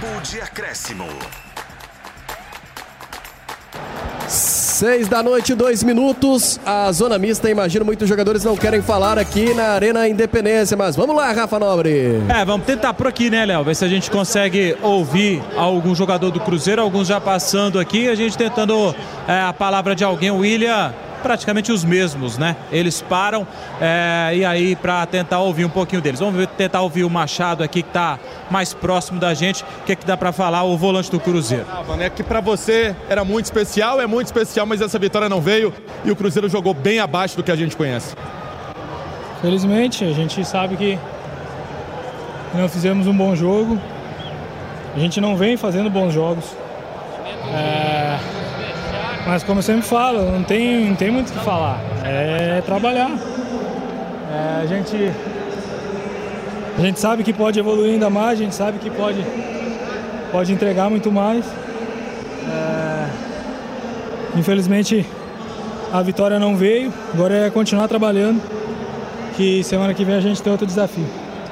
Tempo de acréscimo. Seis da noite, dois minutos. A zona mista, imagino, muitos jogadores não querem falar aqui na Arena Independência, mas vamos lá, Rafa Nobre. É, vamos tentar por aqui, né, Léo? Ver se a gente consegue ouvir algum jogador do Cruzeiro, alguns já passando aqui, a gente tentando é, a palavra de alguém, o William praticamente os mesmos, né? Eles param é, e aí para tentar ouvir um pouquinho deles. Vamos tentar ouvir o Machado aqui que está mais próximo da gente. O que, é que dá para falar o volante do Cruzeiro? Ah, mano, é que para você era muito especial, é muito especial, mas essa vitória não veio e o Cruzeiro jogou bem abaixo do que a gente conhece. Felizmente, a gente sabe que não fizemos um bom jogo. A gente não vem fazendo bons jogos. É... Mas como eu sempre falo, não tem, não tem muito o que falar. É trabalhar. É, a, gente, a gente sabe que pode evoluir ainda mais, a gente sabe que pode, pode entregar muito mais. É, infelizmente a vitória não veio, agora é continuar trabalhando, que semana que vem a gente tem outro desafio.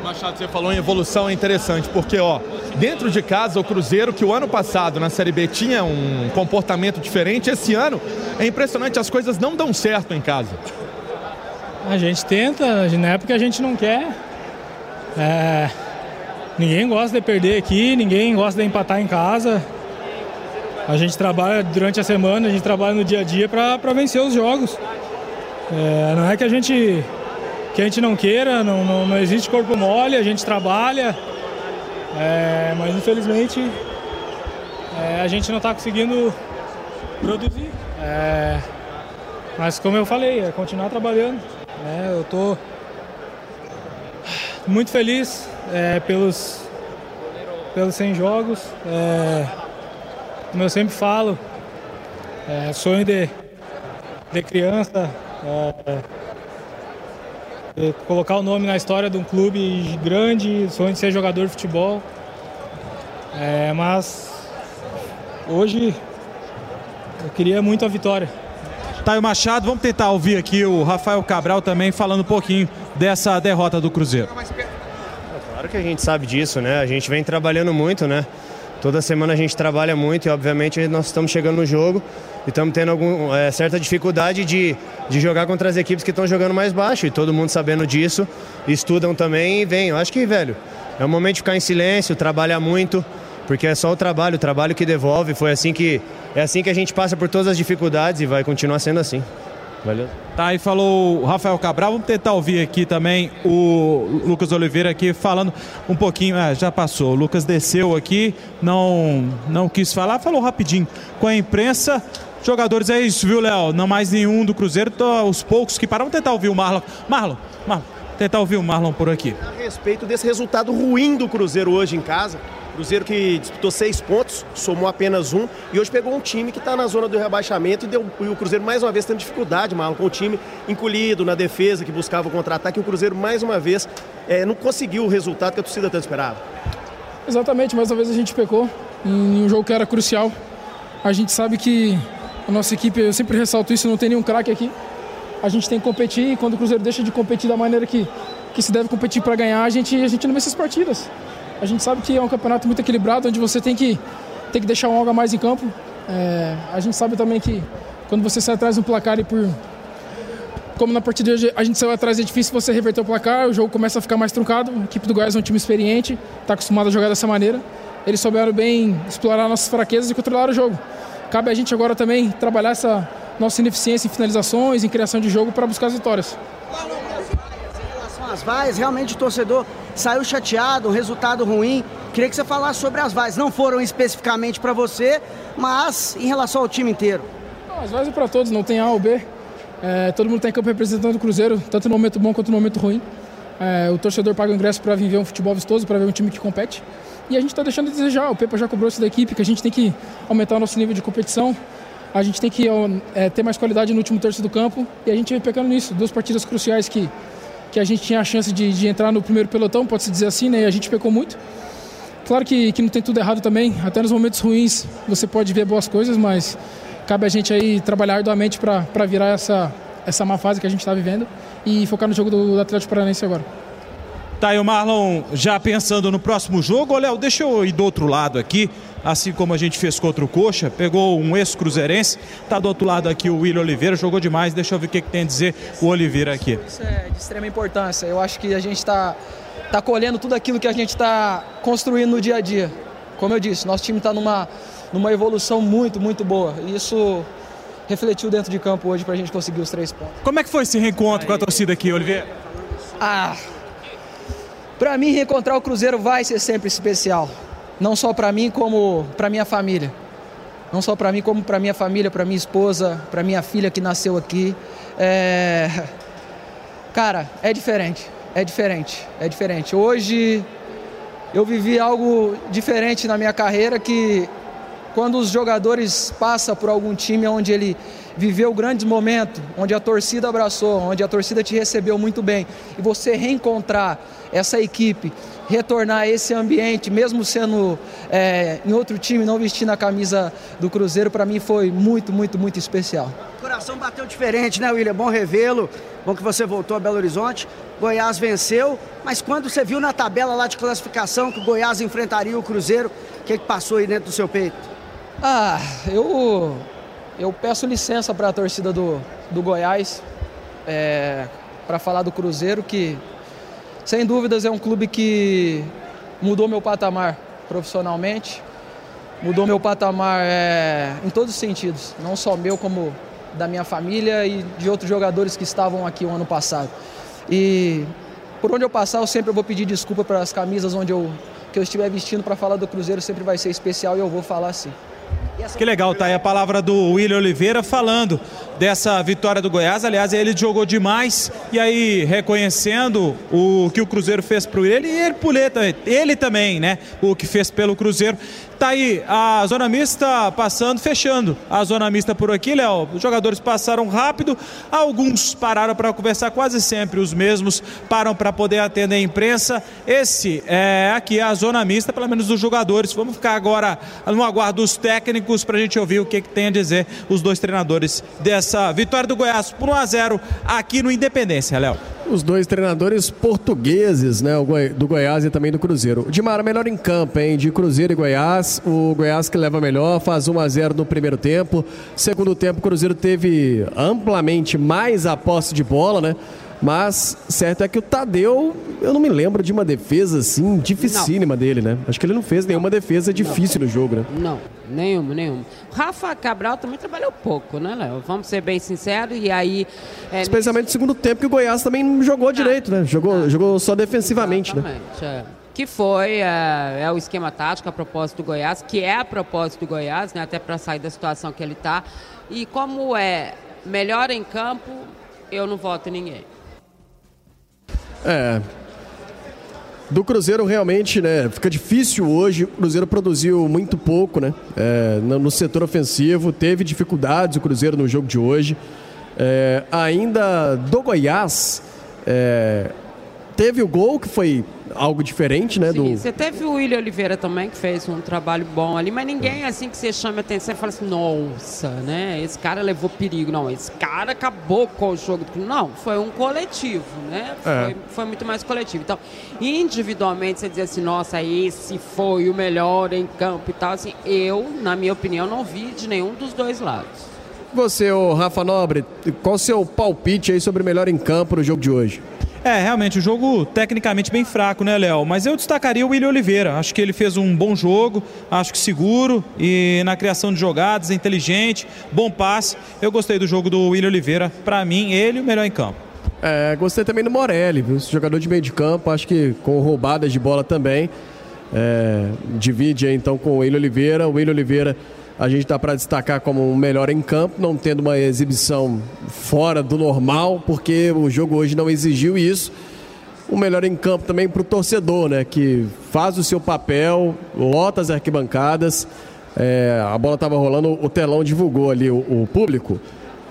Machado, você falou em evolução, é interessante, porque ó, dentro de casa o Cruzeiro, que o ano passado na Série B tinha um comportamento diferente, esse ano é impressionante, as coisas não dão certo em casa. A gente tenta, na época a gente não quer. É, ninguém gosta de perder aqui, ninguém gosta de empatar em casa. A gente trabalha durante a semana, a gente trabalha no dia a dia para vencer os jogos. É, não é que a gente que a gente não queira, não, não, não existe corpo mole, a gente trabalha, é, mas infelizmente é, a gente não está conseguindo produzir. É, mas como eu falei, é continuar trabalhando. Né? eu estou muito feliz é, pelos, pelos 100 jogos. É, como eu sempre falo, é, sonho de, de criança colocar o nome na história de um clube grande, sonho de ser jogador de futebol. É, mas hoje eu queria muito a vitória. Taio Machado, vamos tentar ouvir aqui o Rafael Cabral também falando um pouquinho dessa derrota do Cruzeiro. Claro que a gente sabe disso, né? A gente vem trabalhando muito, né? Toda semana a gente trabalha muito e obviamente nós estamos chegando no jogo e estamos tendo algum, é, certa dificuldade de, de jogar contra as equipes que estão jogando mais baixo. E todo mundo sabendo disso, estudam também e vem. Eu acho que, velho, é o momento de ficar em silêncio, trabalhar muito, porque é só o trabalho, o trabalho que devolve. Foi assim que é assim que a gente passa por todas as dificuldades e vai continuar sendo assim. Valeu. Tá, aí falou o Rafael Cabral. Vamos tentar ouvir aqui também o Lucas Oliveira aqui falando um pouquinho. Ah, já passou. O Lucas desceu aqui, não, não quis falar, falou rapidinho com a imprensa. Jogadores é isso, viu, Léo? Não mais nenhum do Cruzeiro, tô, os poucos que param. Vamos tentar ouvir o Marlon. Marlon, Marlon, tentar ouvir o Marlon por aqui. A respeito desse resultado ruim do Cruzeiro hoje em casa, Cruzeiro que disputou seis pontos, somou apenas um e hoje pegou um time que está na zona do rebaixamento e, deu, e o Cruzeiro mais uma vez tendo dificuldade, Marlon, com o time encolhido na defesa que buscava o contra-ataque. O Cruzeiro mais uma vez é, não conseguiu o resultado que a torcida tanto esperava. Exatamente, mais uma vez a gente pecou em um jogo que era crucial. A gente sabe que a nossa equipe, eu sempre ressalto isso, não tem nenhum craque aqui. A gente tem que competir e quando o Cruzeiro deixa de competir da maneira que, que se deve competir para ganhar, a gente, a gente não vence as partidas. A gente sabe que é um campeonato muito equilibrado, onde você tem que, tem que deixar um algo a mais em campo. É, a gente sabe também que quando você sai atrás do placar e por. Como na partida de hoje a gente saiu atrás, é difícil você reverter o placar, o jogo começa a ficar mais truncado. A equipe do Goiás é um time experiente, está acostumado a jogar dessa maneira. Eles souberam bem explorar nossas fraquezas e controlar o jogo. Cabe a gente agora também trabalhar essa nossa ineficiência em finalizações, em criação de jogo para buscar as vitórias. Às vaias, realmente o torcedor saiu chateado, resultado ruim. Queria que você falasse sobre as vaias. Não foram especificamente para você, mas em relação ao time inteiro. As vaias é para todos, não tem A ou B. É, todo mundo está em campo representando o Cruzeiro, tanto no momento bom quanto no momento ruim. É, o torcedor paga o ingresso para viver um futebol vistoso, para ver um time que compete. E a gente está deixando de desejar. O Pepa já cobrou isso da equipe, que a gente tem que aumentar o nosso nível de competição. A gente tem que é, ter mais qualidade no último terço do campo. E a gente vem pecando nisso. Duas partidas cruciais que, que a gente tinha a chance de, de entrar no primeiro pelotão, pode-se dizer assim, né? E a gente pecou muito. Claro que, que não tem tudo errado também. Até nos momentos ruins você pode ver boas coisas, mas cabe a gente aí trabalhar arduamente para virar essa, essa má fase que a gente está vivendo e focar no jogo do, do Atlético Paranaense agora. Tá aí o Marlon já pensando no próximo jogo. Ô, Léo, deixa eu ir do outro lado aqui, assim como a gente fez contra o Coxa. Pegou um ex-cruzeirense. Tá do outro lado aqui o William Oliveira, jogou demais. Deixa eu ver o que, que tem a dizer o Oliveira aqui. Isso é de extrema importância. Eu acho que a gente está tá colhendo tudo aquilo que a gente está construindo no dia a dia. Como eu disse, nosso time está numa, numa evolução muito, muito boa. E isso refletiu dentro de campo hoje para a gente conseguir os três pontos. Como é que foi esse reencontro com a torcida aqui, Oliveira? Ah, para mim, reencontrar o Cruzeiro vai ser sempre especial. Não só para mim, como para minha família. Não só para mim, como para minha família, para minha esposa, para minha filha que nasceu aqui. É... Cara, é diferente. É diferente. É diferente. Hoje eu vivi algo diferente na minha carreira que quando os jogadores passam por algum time onde ele viveu grandes momentos, onde a torcida abraçou, onde a torcida te recebeu muito bem, e você reencontrar essa equipe, retornar a esse ambiente, mesmo sendo é, em outro time, não vestindo a camisa do Cruzeiro, para mim foi muito, muito, muito especial. O coração bateu diferente, né, William? Bom revê-lo. Bom que você voltou a Belo Horizonte. Goiás venceu, mas quando você viu na tabela lá de classificação que o Goiás enfrentaria o Cruzeiro, o que, que passou aí dentro do seu peito? Ah, eu eu peço licença para a torcida do, do Goiás é, para falar do Cruzeiro, que sem dúvidas é um clube que mudou meu patamar profissionalmente, mudou meu patamar é, em todos os sentidos, não só meu, como da minha família e de outros jogadores que estavam aqui o ano passado. E por onde eu passar, eu sempre vou pedir desculpa para as camisas onde eu, que eu estiver vestindo para falar do Cruzeiro, sempre vai ser especial e eu vou falar assim. Que legal, tá aí a palavra do William Oliveira falando dessa vitória do Goiás. Aliás, ele jogou demais e aí reconhecendo o que o Cruzeiro fez pro ele e ele Puleta, ele também, né? O que fez pelo Cruzeiro. Tá aí a zona mista passando, fechando a zona mista por aqui, Léo. Os jogadores passaram rápido, alguns pararam para conversar, quase sempre os mesmos param para poder atender a imprensa. Esse é aqui a zona mista, pelo menos dos jogadores. Vamos ficar agora no aguardo dos técnicos para a gente ouvir o que, que tem a dizer os dois treinadores dessa vitória do Goiás por 1 a 0 aqui no Independência, Léo. Os dois treinadores portugueses, né? Do Goiás e também do Cruzeiro. Dimara melhor em campo, hein? De Cruzeiro e Goiás. O Goiás que leva melhor, faz 1 a 0 no primeiro tempo. Segundo tempo, o Cruzeiro teve amplamente mais a posse de bola, né? Mas certo é que o Tadeu, eu não me lembro de uma defesa assim dificílima não. dele, né? Acho que ele não fez nenhuma defesa difícil não. no jogo, né? Não, nenhuma, nenhuma. Rafa Cabral também trabalhou pouco, né, Léo? Vamos ser bem sinceros. E aí. É, Especialmente no segundo tempo que o Goiás também não jogou ah, direito, né? Jogou, jogou só defensivamente, né? É. Que foi é, é, o esquema tático a propósito do Goiás, que é a propósito do Goiás, né? Até para sair da situação que ele está. E como é melhor em campo, eu não voto em ninguém. É. Do Cruzeiro realmente, né, fica difícil hoje. O Cruzeiro produziu muito pouco, né, é, no setor ofensivo, teve dificuldades o Cruzeiro no jogo de hoje. É, ainda do Goiás, é, teve o gol que foi algo diferente, né? Sim, do... Você teve o William Oliveira também, que fez um trabalho bom ali, mas ninguém assim que você chama atenção e fala assim, nossa, né? Esse cara levou perigo. Não, esse cara acabou com o jogo. Não, foi um coletivo, né? Foi, é. foi muito mais coletivo. Então, individualmente, você dizer assim, nossa, esse foi o melhor em campo e tal, assim, eu, na minha opinião, não vi de nenhum dos dois lados. Você, Rafa Nobre, qual o seu palpite aí sobre o melhor em campo no jogo de hoje? É, realmente, o jogo tecnicamente bem fraco, né, Léo? Mas eu destacaria o William Oliveira. Acho que ele fez um bom jogo, acho que seguro e na criação de jogadas, inteligente, bom passe. Eu gostei do jogo do William Oliveira. Para mim, ele o melhor em campo. É, gostei também do Morelli, viu? Jogador de meio de campo, acho que com roubadas de bola também. É, divide aí, então com o William Oliveira. O William Oliveira a gente está para destacar como o melhor em campo, não tendo uma exibição fora do normal, porque o jogo hoje não exigiu isso. O melhor em campo também para o torcedor, né? Que faz o seu papel, lota as arquibancadas. É, a bola estava rolando, o telão divulgou ali o, o público.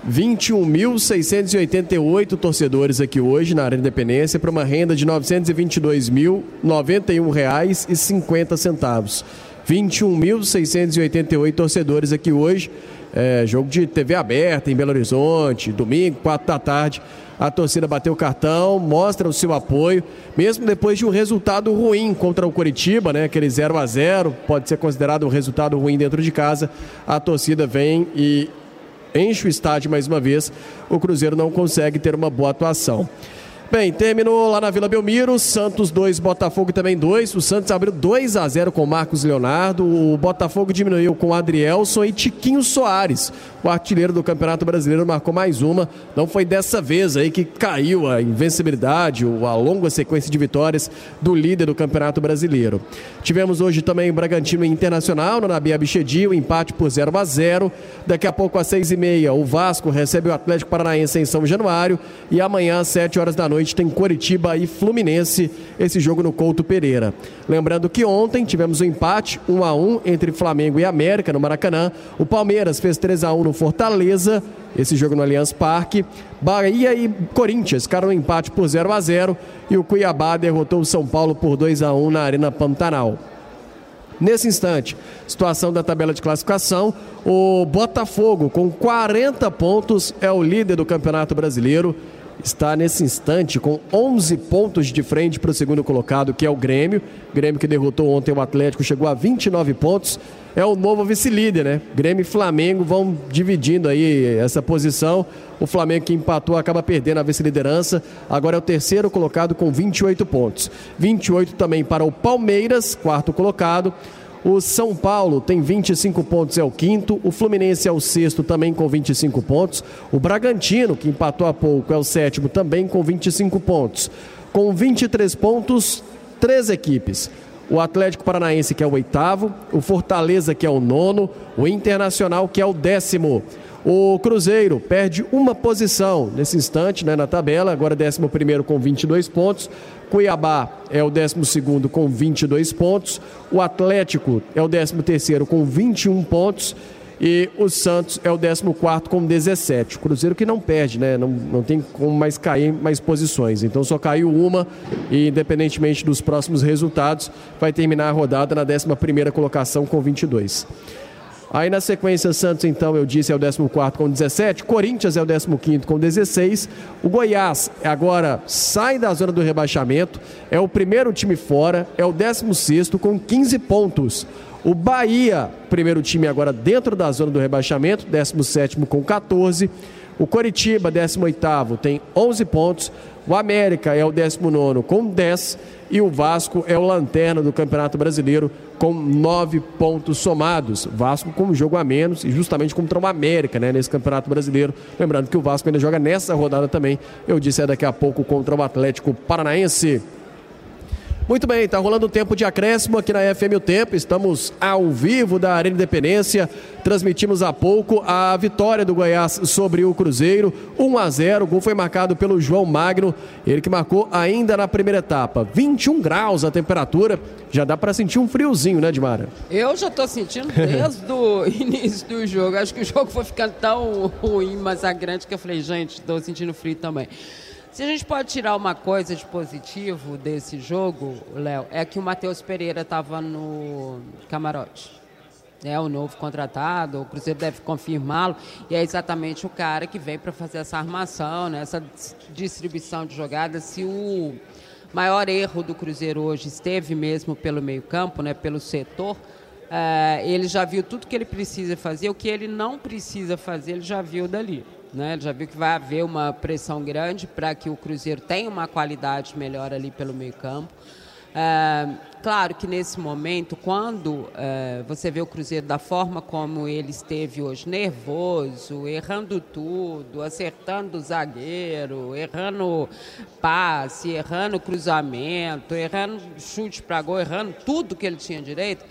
21.688 torcedores aqui hoje na Arena Independência para uma renda de R$ 922.091,50. 21.688 torcedores aqui hoje. É, jogo de TV aberta em Belo Horizonte, domingo, quatro da tarde. A torcida bateu o cartão, mostra o seu apoio, mesmo depois de um resultado ruim contra o Curitiba, né? Aquele 0 a 0 pode ser considerado um resultado ruim dentro de casa. A torcida vem e enche o estádio mais uma vez. O Cruzeiro não consegue ter uma boa atuação. Bem, terminou lá na Vila Belmiro, Santos 2, Botafogo também 2. O Santos abriu 2 a 0 com Marcos Leonardo. O Botafogo diminuiu com Adrielson e Tiquinho Soares. O artilheiro do Campeonato Brasileiro marcou mais uma. Não foi dessa vez aí que caiu a invencibilidade, a longa sequência de vitórias do líder do Campeonato Brasileiro. Tivemos hoje também Bragantino Internacional no Nabi Abichedi, o empate por 0 a 0. Daqui a pouco às 6 e meia o Vasco recebe o Atlético Paranaense em São Januário e amanhã às 7 horas da noite noite tem Coritiba e Fluminense, esse jogo no Couto Pereira. Lembrando que ontem tivemos um empate 1 a 1 entre Flamengo e América no Maracanã. O Palmeiras fez 3 a 1 no Fortaleza, esse jogo no Allianz Parque. Bahia e Corinthians ficaram no empate por 0 a 0 e o Cuiabá derrotou o São Paulo por 2 a 1 na Arena Pantanal. Nesse instante, situação da tabela de classificação, o Botafogo com 40 pontos é o líder do Campeonato Brasileiro está nesse instante com 11 pontos de frente para o segundo colocado, que é o Grêmio. Grêmio que derrotou ontem o Atlético, chegou a 29 pontos. É o novo vice-líder, né? Grêmio e Flamengo vão dividindo aí essa posição. O Flamengo que empatou acaba perdendo a vice-liderança. Agora é o terceiro colocado com 28 pontos. 28 também para o Palmeiras, quarto colocado. O São Paulo tem 25 pontos, é o quinto. O Fluminense é o sexto, também com 25 pontos. O Bragantino, que empatou há pouco, é o sétimo, também com 25 pontos. Com 23 pontos, três equipes. O Atlético Paranaense, que é o oitavo. O Fortaleza, que é o nono. O Internacional, que é o décimo. O Cruzeiro perde uma posição nesse instante né, na tabela, agora 11 com 22 pontos. Cuiabá é o 12 com 22 pontos. O Atlético é o 13 com 21 pontos. E o Santos é o 14 com 17. O Cruzeiro que não perde, né? Não, não tem como mais cair mais posições. Então só caiu uma e, independentemente dos próximos resultados, vai terminar a rodada na 11 colocação com 22. Aí na sequência, Santos, então, eu disse, é o 14 com 17. Corinthians é o 15 com 16. O Goiás agora sai da zona do rebaixamento. É o primeiro time fora. É o 16 com 15 pontos. O Bahia, primeiro time agora dentro da zona do rebaixamento. 17 com 14. O Coritiba, 18, tem 11 pontos. O América é o 19 com 10 e o Vasco é o lanterna do Campeonato Brasileiro com 9 pontos somados. Vasco com um jogo a menos e justamente contra o América né, nesse Campeonato Brasileiro. Lembrando que o Vasco ainda joga nessa rodada também. Eu disse é daqui a pouco contra o Atlético Paranaense. Muito bem, está rolando o tempo de acréscimo aqui na FM O Tempo. Estamos ao vivo da Arena Independência. Transmitimos há pouco a vitória do Goiás sobre o Cruzeiro. 1 a 0. O gol foi marcado pelo João Magno. Ele que marcou ainda na primeira etapa. 21 graus a temperatura. Já dá para sentir um friozinho, né, Dimara? Eu já estou sentindo desde o início do jogo. Acho que o jogo foi ficando tão ruim, mas a grande que eu falei, gente, estou sentindo frio também. Se a gente pode tirar uma coisa de positivo desse jogo, Léo, é que o Matheus Pereira estava no camarote. É o novo contratado, o Cruzeiro deve confirmá-lo, e é exatamente o cara que vem para fazer essa armação, né, essa distribuição de jogadas. Se o maior erro do Cruzeiro hoje esteve mesmo pelo meio-campo, né, pelo setor, é, ele já viu tudo que ele precisa fazer, o que ele não precisa fazer, ele já viu dali. Né? Ele já viu que vai haver uma pressão grande para que o Cruzeiro tenha uma qualidade melhor ali pelo meio campo. É, claro que nesse momento, quando é, você vê o Cruzeiro da forma como ele esteve hoje, nervoso, errando tudo, acertando o zagueiro, errando passe, errando cruzamento, errando chute para gol, errando tudo que ele tinha direito,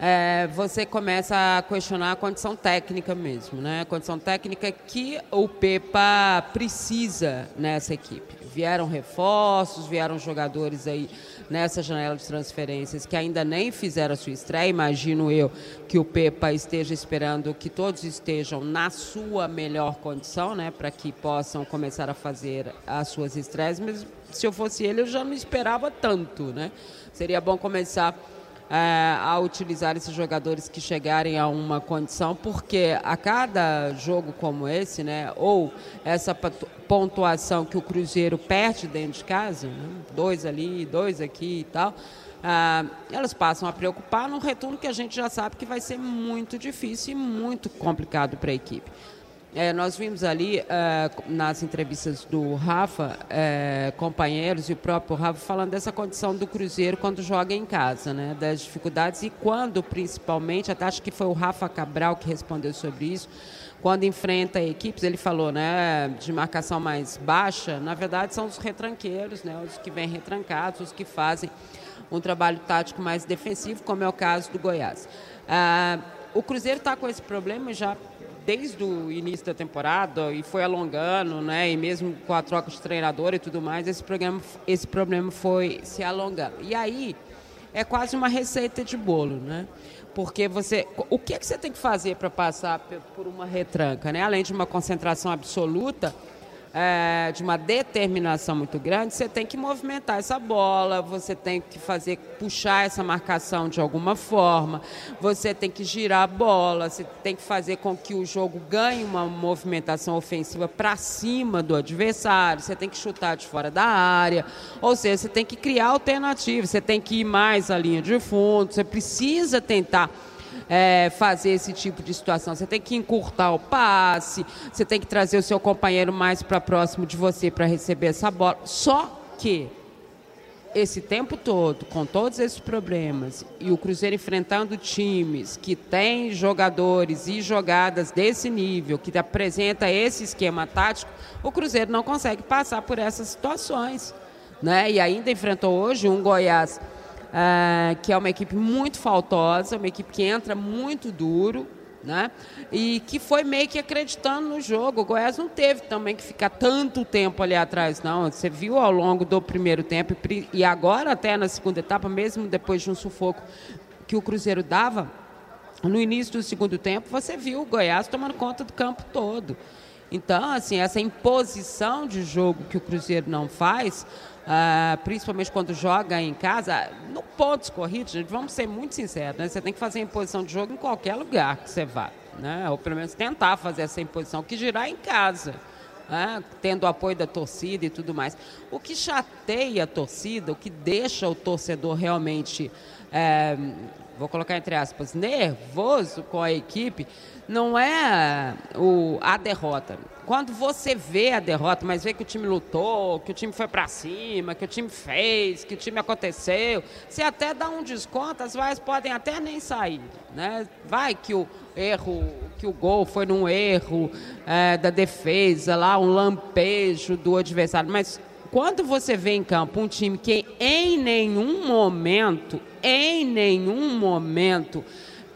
é, você começa a questionar a condição técnica mesmo, né? A condição técnica que o Pepa precisa nessa equipe. Vieram reforços, vieram jogadores aí nessa janela de transferências que ainda nem fizeram a sua estreia. Imagino eu que o Pepa esteja esperando que todos estejam na sua melhor condição, né? Para que possam começar a fazer as suas estreias. Mas se eu fosse ele, eu já não esperava tanto, né? Seria bom começar é, a utilizar esses jogadores que chegarem a uma condição, porque a cada jogo como esse, né, ou essa pontuação que o Cruzeiro perde dentro de casa, né, dois ali, dois aqui e tal, ah, elas passam a preocupar num retorno que a gente já sabe que vai ser muito difícil e muito complicado para a equipe. É, nós vimos ali é, nas entrevistas do Rafa, é, companheiros e o próprio Rafa falando dessa condição do Cruzeiro quando joga em casa, né, das dificuldades e quando principalmente, até acho que foi o Rafa Cabral que respondeu sobre isso, quando enfrenta equipes, ele falou, né, de marcação mais baixa, na verdade são os retranqueiros, né, os que vêm retrancados, os que fazem um trabalho tático mais defensivo, como é o caso do Goiás. Ah, o Cruzeiro está com esse problema já desde o início da temporada e foi alongando, né? E mesmo com a troca de treinador e tudo mais, esse, programa, esse problema foi se alongando. E aí é quase uma receita de bolo, né? Porque você, o que, é que você tem que fazer para passar por uma retranca, né? Além de uma concentração absoluta, é, de uma determinação muito grande, você tem que movimentar essa bola, você tem que fazer, puxar essa marcação de alguma forma, você tem que girar a bola, você tem que fazer com que o jogo ganhe uma movimentação ofensiva para cima do adversário, você tem que chutar de fora da área, ou seja, você tem que criar alternativas, você tem que ir mais à linha de fundo, você precisa tentar é, fazer esse tipo de situação. Você tem que encurtar o passe, você tem que trazer o seu companheiro mais para próximo de você para receber essa bola. Só que esse tempo todo, com todos esses problemas, e o Cruzeiro enfrentando times que têm jogadores e jogadas desse nível, que apresenta esse esquema tático, o Cruzeiro não consegue passar por essas situações. Né? E ainda enfrentou hoje um Goiás uh, que é uma equipe muito faltosa, uma equipe que entra muito duro, né? E que foi meio que acreditando no jogo. O Goiás não teve também que ficar tanto tempo ali atrás, não. Você viu ao longo do primeiro tempo e agora até na segunda etapa, mesmo depois de um sufoco que o Cruzeiro dava, no início do segundo tempo, você viu o Goiás tomando conta do campo todo. Então, assim, essa imposição de jogo que o Cruzeiro não faz, Uh, principalmente quando joga em casa, no pontos corridos, gente, vamos ser muito sinceros, né? você tem que fazer imposição de jogo em qualquer lugar que você vá, né? ou pelo menos tentar fazer essa imposição, que girar em casa, né? tendo o apoio da torcida e tudo mais. O que chateia a torcida, o que deixa o torcedor realmente, é, vou colocar entre aspas, nervoso com a equipe, não é o, a derrota quando você vê a derrota, mas vê que o time lutou, que o time foi para cima, que o time fez, que o time aconteceu, você até dá um desconto, as vaias podem até nem sair, né? Vai que o erro, que o gol foi num erro é, da defesa, lá um lampejo do adversário, mas quando você vê em campo um time que em nenhum momento, em nenhum momento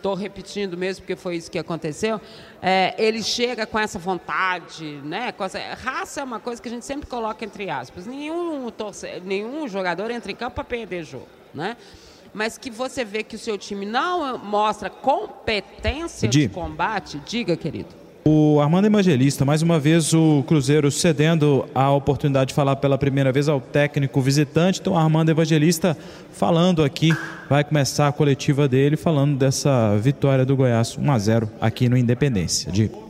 estou repetindo mesmo porque foi isso que aconteceu, é, ele chega com essa vontade, né? Essa, raça é uma coisa que a gente sempre coloca entre aspas. Nenhum, torce, nenhum jogador entra em campo para perder jogo, né? Mas que você vê que o seu time não mostra competência de combate, diga, querido. O Armando Evangelista, mais uma vez o Cruzeiro cedendo a oportunidade de falar pela primeira vez ao técnico visitante. Então, Armando Evangelista falando aqui, vai começar a coletiva dele falando dessa vitória do Goiás 1 a 0 aqui no Independência. Digo.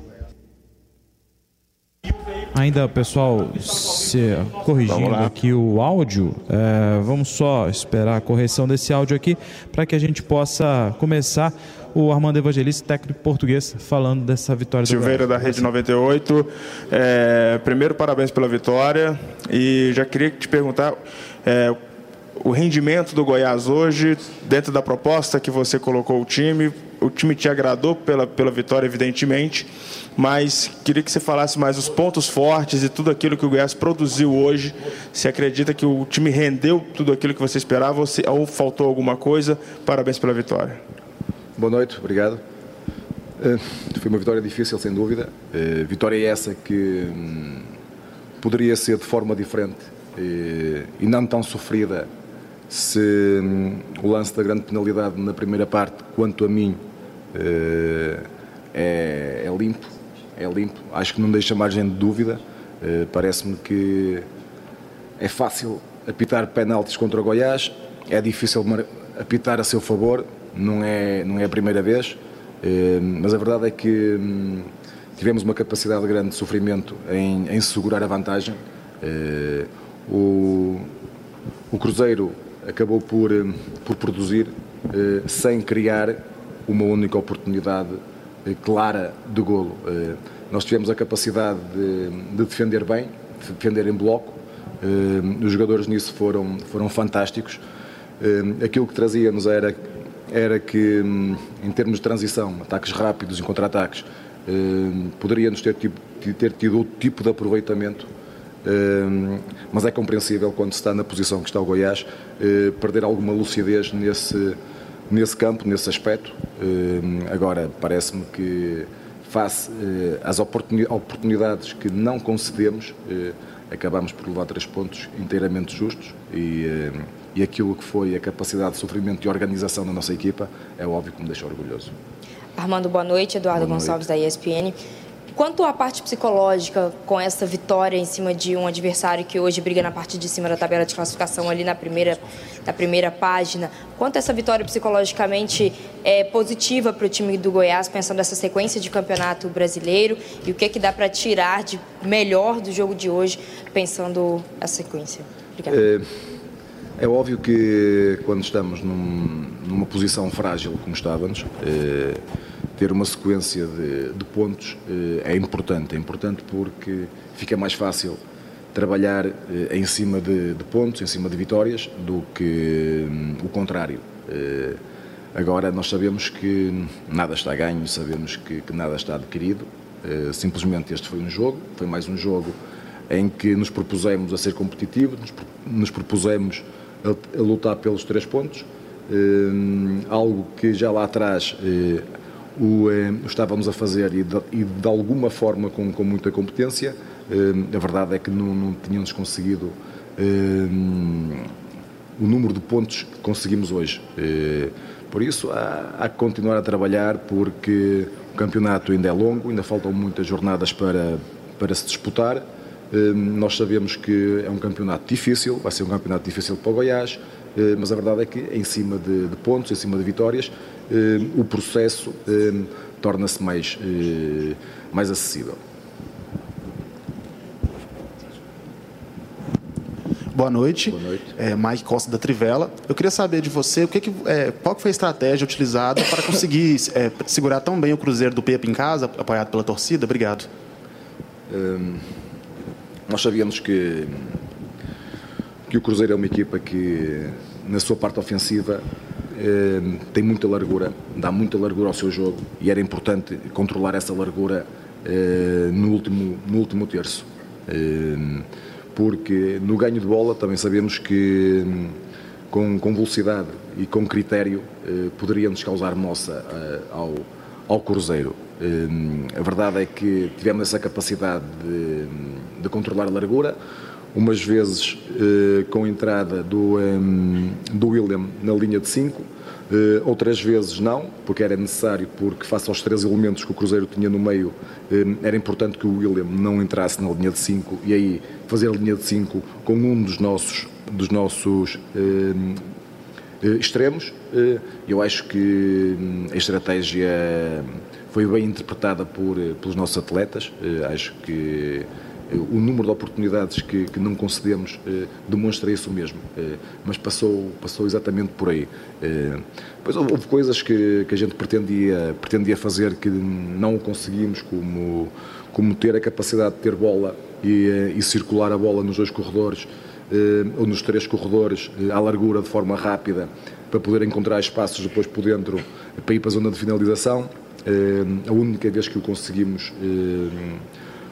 Ainda, pessoal, se corrigindo aqui o áudio, é, vamos só esperar a correção desse áudio aqui para que a gente possa começar o Armando Evangelista, técnico português, falando dessa vitória Silveira da Rede 98. É, primeiro, parabéns pela vitória. E já queria te perguntar. É, o rendimento do Goiás hoje, dentro da proposta que você colocou o time, o time te agradou pela, pela vitória, evidentemente, mas queria que você falasse mais os pontos fortes e tudo aquilo que o Goiás produziu hoje. Se acredita que o time rendeu tudo aquilo que você esperava ou, se, ou faltou alguma coisa? Parabéns pela vitória. Boa noite, obrigado. Uh, foi uma vitória difícil, sem dúvida. Uh, vitória essa que um, poderia ser de forma diferente uh, e não tão sofrida se um, o lance da grande penalidade na primeira parte, quanto a mim, é, é, limpo. É limpo. Acho que não deixa margem de dúvida. Parece-me que é fácil apitar penaltis contra o Goiás, é difícil apitar a seu favor, não é, não é a primeira vez, eh, mas a verdade é que hum, tivemos uma capacidade grande de sofrimento em, em segurar a vantagem. Eh, o, o Cruzeiro acabou por, hum, por produzir eh, sem criar uma única oportunidade clara de golo. Nós tivemos a capacidade de, de defender bem, de defender em bloco. Os jogadores nisso foram, foram fantásticos. Aquilo que trazíamos era era que, hum, em termos de transição, ataques rápidos e contra-ataques, hum, poderíamos ter, ter tido outro tipo de aproveitamento, hum, mas é compreensível quando se está na posição que está o Goiás, perder alguma lucidez nesse, nesse campo, nesse aspecto. Agora, parece-me que, face às oportunidades que não concedemos, acabamos por levar três pontos inteiramente justos e e aquilo que foi a capacidade de sofrimento e organização da nossa equipa, é óbvio que me deixa orgulhoso. Armando, boa noite. Eduardo boa Gonçalves, noite. da ESPN. Quanto à parte psicológica, com essa vitória em cima de um adversário que hoje briga na parte de cima da tabela de classificação, ali na primeira, na primeira página, quanto essa vitória psicologicamente é positiva para o time do Goiás, pensando nessa sequência de campeonato brasileiro, e o que, é que dá para tirar de melhor do jogo de hoje, pensando essa sequência? Obrigada. É é óbvio que quando estamos num, numa posição frágil como estávamos, eh, ter uma sequência de, de pontos eh, é importante. É importante porque fica mais fácil trabalhar eh, em cima de, de, pontos, em cima de vitórias, do que hum, o contrário. Eh, agora nós sabemos que nada está ganho, sabemos que, que nada está adquirido. Eh, simplesmente este foi um jogo, foi mais um jogo em que nos propusemos a ser competitivos, nos, nos propusemos a, a lutar pelos três pontos, eh, algo que já lá atrás eh, o, eh, estávamos a fazer e de, e de alguma forma com, com muita competência. a verdade é que não, não tínhamos conseguido o número de pontos que conseguimos hoje. Por isso há, há, que continuar a trabalhar porque o campeonato ainda é longo, ainda faltam muitas jornadas para, para se disputar Hum, nós sabemos que é um campeonato difícil, vai ser um campeonato difícil para o Goiás, hum, mas a verdade é que em cima de, de pontos, em cima de vitórias, hum, o processo torna-se mais, mais acessível. Boa noite. Boa noite. É, Mike Costa da Trivela. Eu queria saber de você o que, que é, qual foi a estratégia utilizada para conseguir é, segurar tão bem o Cruzeiro do Pepe em casa, apoiado pela torcida. Obrigado. Nós sabíamos que, que o Cruzeiro é uma equipa que, na sua parte ofensiva, eh, tem muita largura, dá muita largura ao seu jogo e era importante controlar essa largura eh, no, último, no último terço. Eh, porque no ganho de bola também sabemos que com, com velocidade e com critério poderíamos causar moça ao, ao Cruzeiro. Eh, a verdade é que tivemos essa capacidade de de controlar a largura, umas vezes eh, com a entrada do, um, do William na linha de 5, eh, outras vezes não, porque era necessário, porque face aos três elementos que o Cruzeiro tinha no meio, eh, era importante que o William não entrasse na linha de 5 e aí fazer a linha de 5 com um dos nossos, dos nossos extremos. Eu acho que hum, a estratégia foi bem interpretada por, pelos nossos atletas, acho que o número de oportunidades que, que não concedemos eh, demonstra isso mesmo, eh, mas passou, passou exatamente por aí. Eh, pois houve coisas que, que a gente pretendia, pretendia fazer que não conseguimos, como, como ter a capacidade de ter bola e, eh, e circular a bola nos dois corredores eh, ou nos três corredores eh, à largura de forma rápida para poder encontrar espaços depois por dentro para ir para a zona de finalização. A única vez que o conseguimos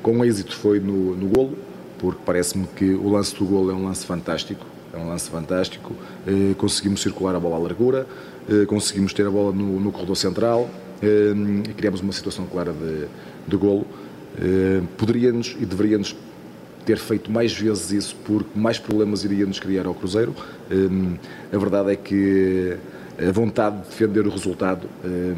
com êxito foi no, no golo, porque parece-me que o lance do golo é um lance fantástico, é um lance fantástico. Eh, conseguimos circular a bola à largura, eh, conseguimos ter a bola no, no corredor central eh, e criamos uma situação clara de, de golo. Eh, poderíamos e deveríamos ter feito mais vezes isso, porque mais problemas iríamos criar ao Cruzeiro. Eh, a verdade é que a vontade de defender o resultado eh,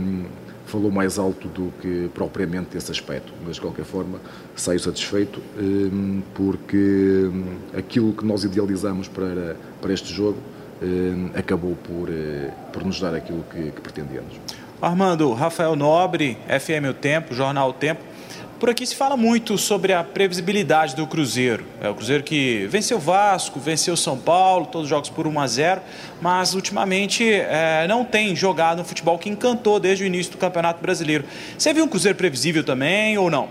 falou mais alto do que propriamente esse aspecto, mas de qualquer forma saio satisfeito hum, porque hum, aquilo que nós idealizamos para, para este jogo eh, acabou por, eh, por nos dar aquilo que, que pretendíamos. Armando, Rafael Nobre, FM O Tempo, Jornal O Tempo. Por aqui se fala muito sobre a previsibilidade do Cruzeiro. É o Cruzeiro que venceu Vasco, venceu São Paulo, todos os jogos por 1 a 0, mas ultimamente é, não tem jogado um futebol que encantou desde o início do Campeonato Brasileiro. Você viu um Cruzeiro previsível também ou não?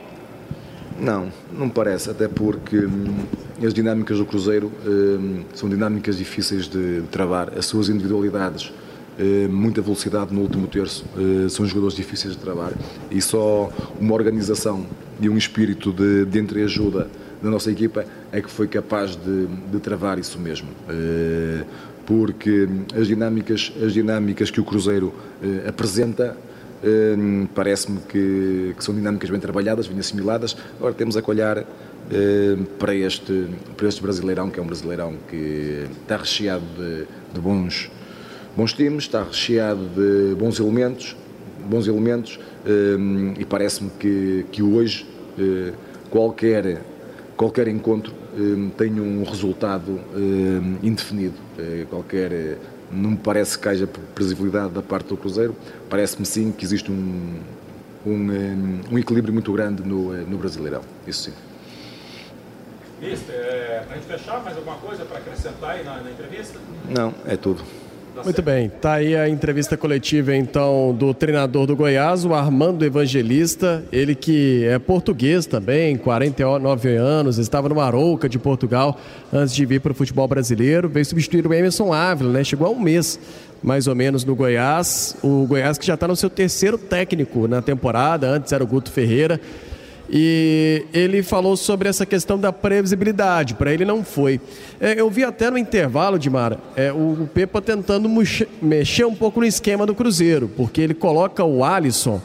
Não, não parece, até porque hum, as dinâmicas do Cruzeiro hum, são dinâmicas difíceis de, travar. As suas individualidades muita velocidade no último terço, eh, são jogadores difíceis de trabalhar e só uma organização e um espírito de, de entreajuda da nossa equipa é que foi capaz de, de travar isso mesmo. Eh, porque as dinâmicas, as dinâmicas que o Cruzeiro apresenta parece-me que, que, são dinâmicas bem trabalhadas, bem assimiladas. Agora temos a olhar para, este, para este Brasileirão, que é um Brasileirão que está recheado de, de bons bons times, está recheado de bons elementos, bons elementos um, e parece-me que, que hoje uh, qualquer, qualquer encontro um, tem um resultado um, indefinido. Uh, qualquer, não me parece que haja previsibilidade da parte do Cruzeiro, parece-me sim que existe um, um, um, equilíbrio muito grande no, no Brasileirão, isso sim. Mister, é, para a gente fechar, mais alguma coisa para acrescentar aí na, na entrevista? Não, é tudo. Muito bem, tá aí a entrevista coletiva então do treinador do Goiás, o Armando Evangelista, ele que é português também, 49 anos, estava no Arouca de Portugal antes de vir para o futebol brasileiro, veio substituir o Emerson Ávila, né? Chegou há um mês mais ou menos no Goiás, o Goiás que já está no seu terceiro técnico na temporada, antes era o Guto Ferreira. E ele falou sobre essa questão da previsibilidade. Para ele não foi. É, eu vi até no intervalo, Dimara, é, o Pepa tentando mexer um pouco no esquema do Cruzeiro, porque ele coloca o Alisson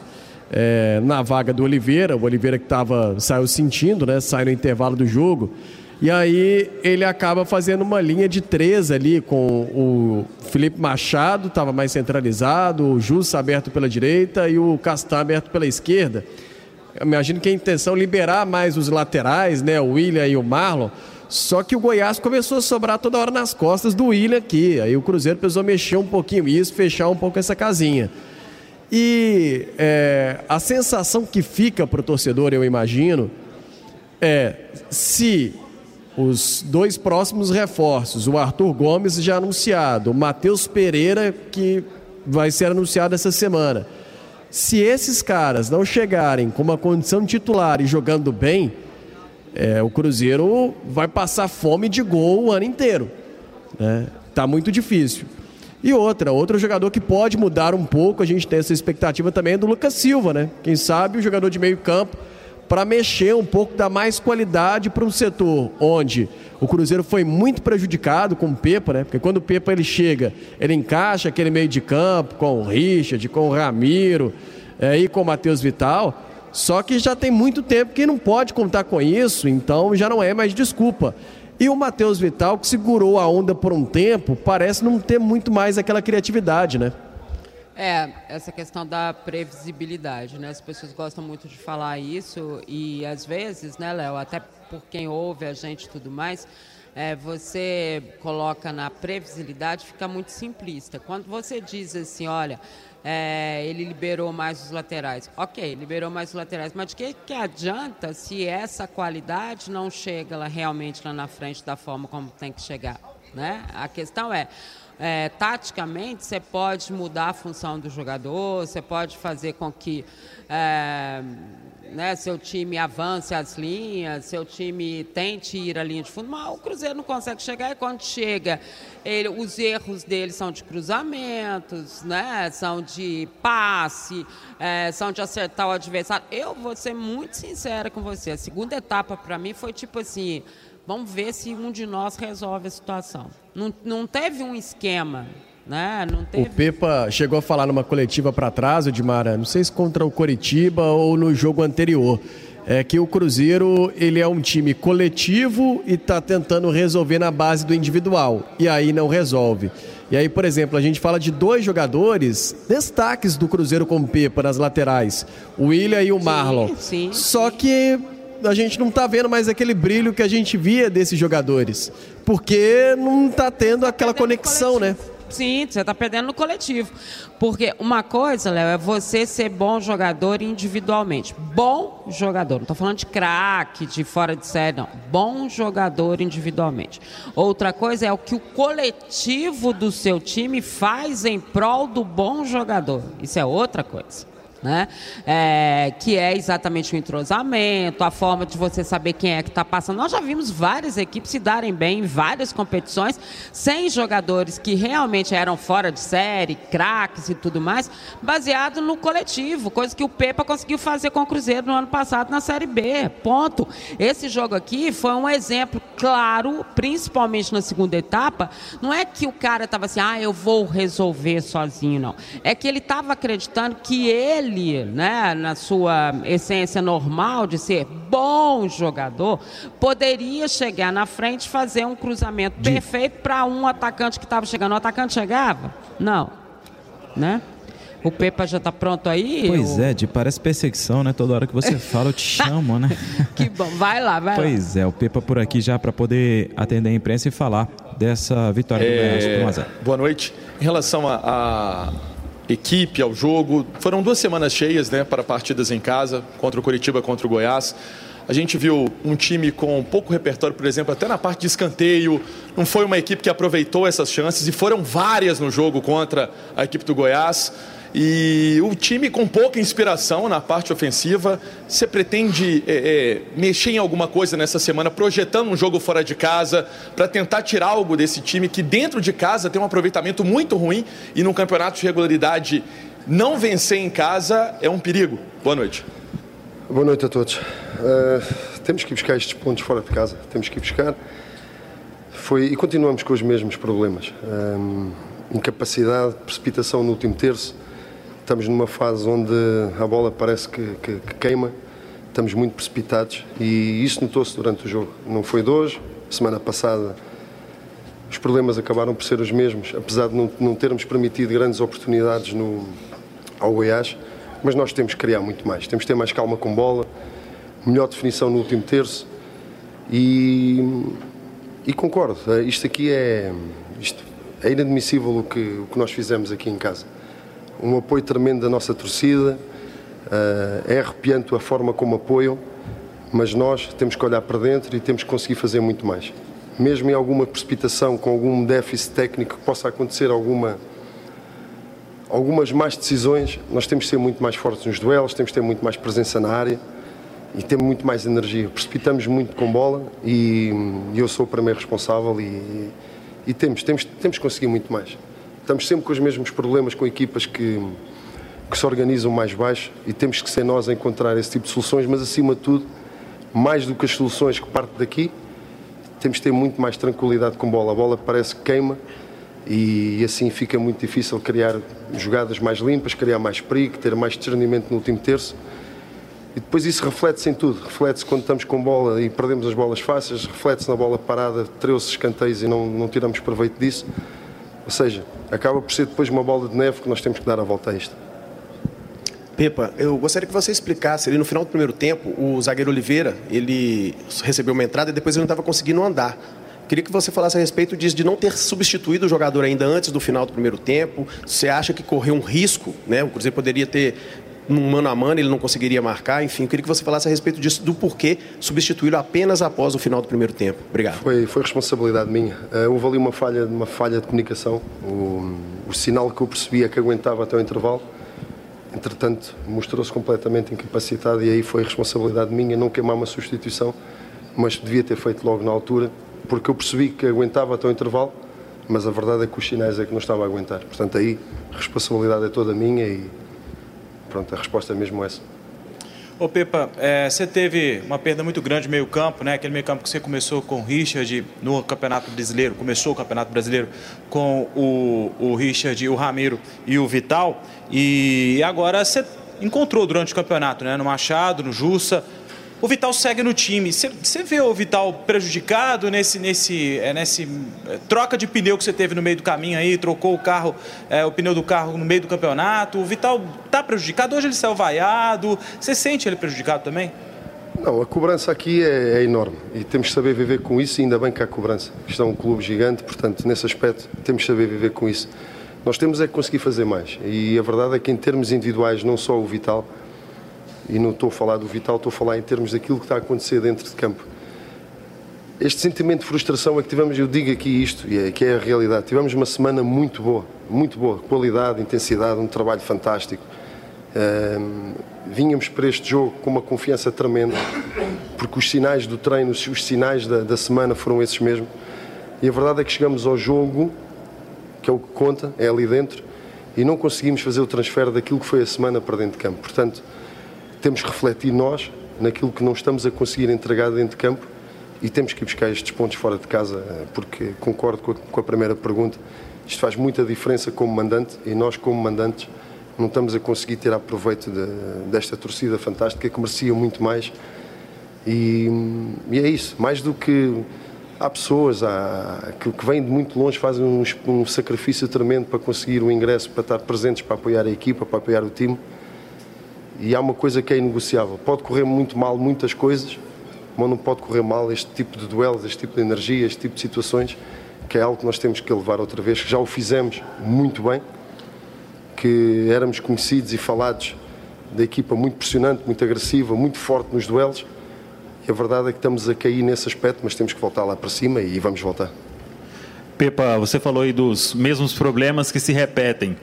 é, na vaga do Oliveira, o Oliveira que tava, saiu sentindo, né? Sai no intervalo do jogo. E aí ele acaba fazendo uma linha de três ali com o Felipe Machado, estava mais centralizado, o Jussa aberto pela direita e o Castan aberto pela esquerda. Eu imagino que a intenção é liberar mais os laterais, né? O William e o Marlon. Só que o Goiás começou a sobrar toda hora nas costas do William aqui. Aí o Cruzeiro precisou mexer um pouquinho isso, fechar um pouco essa casinha. E é, a sensação que fica para o torcedor, eu imagino, é se os dois próximos reforços, o Arthur Gomes já anunciado, o Matheus Pereira, que vai ser anunciado essa semana se esses caras não chegarem com uma condição titular e jogando bem, é, o Cruzeiro vai passar fome de gol o ano inteiro. Né? Tá muito difícil. E outra, outro jogador que pode mudar um pouco, a gente tem essa expectativa também é do Lucas Silva, né? Quem sabe o jogador de meio campo para mexer um pouco, dar mais qualidade para um setor onde o Cruzeiro foi muito prejudicado com o Pepa, né? Porque quando o Pepa ele chega, ele encaixa aquele meio de campo com o Richard, com o Ramiro é, e com o Matheus Vital. Só que já tem muito tempo que não pode contar com isso, então já não é mais desculpa. E o Matheus Vital, que segurou a onda por um tempo, parece não ter muito mais aquela criatividade, né? É, essa questão da previsibilidade, né? As pessoas gostam muito de falar isso e às vezes, né, Léo, até por quem ouve a gente e tudo mais, é, você coloca na previsibilidade, fica muito simplista. Quando você diz assim, olha, é, ele liberou mais os laterais. Ok, liberou mais os laterais, mas de que, que adianta se essa qualidade não chega lá, realmente lá na frente da forma como tem que chegar? Né? A questão é, é, taticamente, você pode mudar a função do jogador, você pode fazer com que é, né, seu time avance as linhas, seu time tente ir à linha de fundo, mas o Cruzeiro não consegue chegar e quando chega, ele, os erros dele são de cruzamentos, né, são de passe, é, são de acertar o adversário. Eu vou ser muito sincera com você, a segunda etapa para mim foi tipo assim Vamos ver se um de nós resolve a situação. Não, não teve um esquema. Né? Não teve... O Pepa chegou a falar numa coletiva para trás, Edmara, não sei se contra o Coritiba ou no jogo anterior, é que o Cruzeiro ele é um time coletivo e está tentando resolver na base do individual, e aí não resolve. E aí, por exemplo, a gente fala de dois jogadores, destaques do Cruzeiro com o Pepa nas laterais, o William e o Marlon. Sim, sim, Só que a gente não está vendo mais aquele brilho que a gente via desses jogadores. Porque não está tendo aquela conexão, né? Sim, você está perdendo no coletivo. Porque uma coisa, Léo, é você ser bom jogador individualmente. Bom jogador. Não estou falando de craque, de fora de série, não. Bom jogador individualmente. Outra coisa é o que o coletivo do seu time faz em prol do bom jogador. Isso é outra coisa né? É, que é exatamente o entrosamento, a forma de você saber quem é que está passando. Nós já vimos várias equipes se darem bem em várias competições, sem jogadores que realmente eram fora de série, craques e tudo mais, baseado no coletivo, coisa que o Pepa conseguiu fazer com o Cruzeiro no ano passado na Série B. Ponto. Esse jogo aqui foi um exemplo claro, principalmente na segunda etapa. Não é que o cara estava assim, ah, eu vou resolver sozinho, não. É que ele estava acreditando que ele ele, né, na sua essência normal de ser bom jogador, poderia chegar na frente e fazer um cruzamento de... perfeito para um atacante que estava chegando. O atacante chegava? Não. Né? O Pepa já está pronto aí? Pois é, de parece perseguição, né? Toda hora que você fala, eu te chamo, né? que bom. Vai lá, vai pois lá. É, o Pepa por aqui já para poder atender a imprensa e falar dessa vitória é... do Goiás Boa noite. Em relação a, a equipe, ao jogo. Foram duas semanas cheias né, para partidas em casa, contra o Curitiba, contra o Goiás. A gente viu um time com pouco repertório, por exemplo, até na parte de escanteio. Não foi uma equipe que aproveitou essas chances e foram várias no jogo contra a equipe do Goiás. E o time com pouca inspiração na parte ofensiva. Você pretende é, é, mexer em alguma coisa nessa semana, projetando um jogo fora de casa, para tentar tirar algo desse time que dentro de casa tem um aproveitamento muito ruim e no campeonato de regularidade não vencer em casa é um perigo. Boa noite. Boa noite a todos. Uh, temos que buscar estes pontos fora de casa. Temos que buscar. Foi, e continuamos com os mesmos problemas. Um, incapacidade, precipitação no último terço estamos numa fase onde a bola parece que, que, que queima, estamos muito precipitados e isso notou-se durante o jogo. Não foi de hoje, semana passada os problemas acabaram por ser os mesmos, apesar de não, não termos permitido grandes oportunidades no, ao Goiás, mas nós temos que criar muito mais, temos que ter mais calma com bola, melhor definição no último terço e, e concordo, isto aqui é, isto é inadmissível o que, o que nós fizemos aqui em casa um apoio tremendo da nossa torcida. Uh, é arrepiante a forma como apoiam, mas nós temos que olhar para dentro e temos que conseguir fazer muito mais. Mesmo em alguma precipitação, com algum déficit técnico que possa acontecer, alguma, algumas más decisões, nós temos que ser muito mais fortes nos duelos, temos que ter muito mais presença na área e ter muito mais energia. Precipitamos muito com bola e, e eu sou o primeiro responsável e, e temos, temos, temos que conseguir muito mais. Estamos sempre com os mesmos problemas com equipas que, que se organizam mais baixo e temos que ser nós a encontrar esse tipo de soluções, mas acima de tudo, mais do que as soluções que partem daqui, temos que ter muito mais tranquilidade com bola. A bola parece que queima e assim fica muito difícil criar jogadas mais limpas, criar mais perigo, ter mais discernimento no último terço. E depois isso reflete-se em tudo. Reflete-se quando estamos com bola e perdemos as bolas fáceis, reflete-se na bola parada, treu-se escanteios e não, não tiramos proveito disso. Ou seja, acaba por ser depois uma bola de neve que nós temos que dar a volta a isto. Pepa, eu gostaria que você explicasse ali no final do primeiro tempo, o zagueiro Oliveira, ele recebeu uma entrada e depois ele não estava conseguindo andar. Queria que você falasse a respeito disso, de não ter substituído o jogador ainda antes do final do primeiro tempo. Você acha que correu um risco, né? O Cruzeiro poderia ter num mano a mano ele não conseguiria marcar. Enfim, eu queria que você falasse a respeito disso, do porquê substituí-lo apenas após o final do primeiro tempo. Obrigado. Foi, foi responsabilidade minha. Uh, houve ali uma falha, uma falha de comunicação. O, o sinal que eu percebi é que aguentava até o intervalo. Entretanto, mostrou-se completamente incapacitado e aí foi responsabilidade minha não queimar uma substituição, mas devia ter feito logo na altura, porque eu percebi que aguentava até o intervalo, mas a verdade é que os sinais é que não estava a aguentar. Portanto, aí a responsabilidade é toda minha e pronto, a resposta é mesmo essa. Ô Pepa, é, você teve uma perda muito grande no meio campo, né? Aquele meio campo que você começou com o Richard no Campeonato Brasileiro, começou o Campeonato Brasileiro com o, o Richard, o Ramiro e o Vital. E agora você encontrou durante o campeonato, né? No Machado, no Jussa, o Vital segue no time. Você vê o Vital prejudicado nesse, nesse, é, nesse é, troca de pneu que você teve no meio do caminho aí, trocou o carro, é, o pneu do carro no meio do campeonato. O Vital está prejudicado. Hoje ele saiu vaiado. Você sente ele prejudicado também? Não, a cobrança aqui é, é, enorme e temos que saber viver com isso e ainda bem que há cobrança. Isto é um clube gigante, portanto, nesse aspecto, temos que saber viver com isso. Nós temos é que conseguir fazer mais e a verdade é que em termos individuais, não só o Vital, e não estou a falar do Vital, estou a falar em termos daquilo que está a acontecer dentro de campo. Este sentimento de frustração é que tivemos, eu digo aqui isto, e é, que é a realidade, tivemos uma semana muito boa, muito boa, qualidade, intensidade, um trabalho fantástico. Um, vínhamos para este jogo com uma confiança tremenda, porque os sinais do treino, os sinais da, da semana foram esses mesmo. E a verdade é que chegamos ao jogo, que é o que conta, é ali dentro, e não conseguimos fazer o transfer daquilo que foi a semana para dentro de campo. Portanto, temos que refletir nós naquilo que não estamos a conseguir entregar dentro de campo e temos que ir buscar estes pontos fora de casa, porque concordo com a, com a primeira pergunta, isto faz muita diferença como mandante e nós, como mandantes, não estamos a conseguir tirar proveito de, desta torcida fantástica que merecia muito mais. E, e, é isso, mais do que há pessoas há, que, que, vêm de muito longe, fazem um, um, sacrifício tremendo para conseguir o ingresso, para estar presentes, para apoiar a equipa, para apoiar o time. E há uma coisa que é inegociável: pode correr muito mal muitas coisas, mas não pode correr mal este tipo de duelos, este tipo de energia, este tipo de situações, que é algo que nós temos que levar outra vez, que já o fizemos muito bem que éramos conhecidos e falados da equipa muito pressionante, muito agressiva, muito forte nos duelos. E a verdade é que estamos a cair nesse aspecto, mas temos que voltar lá para cima e vamos voltar. Pepa, você falou aí dos mesmos problemas que se repetem.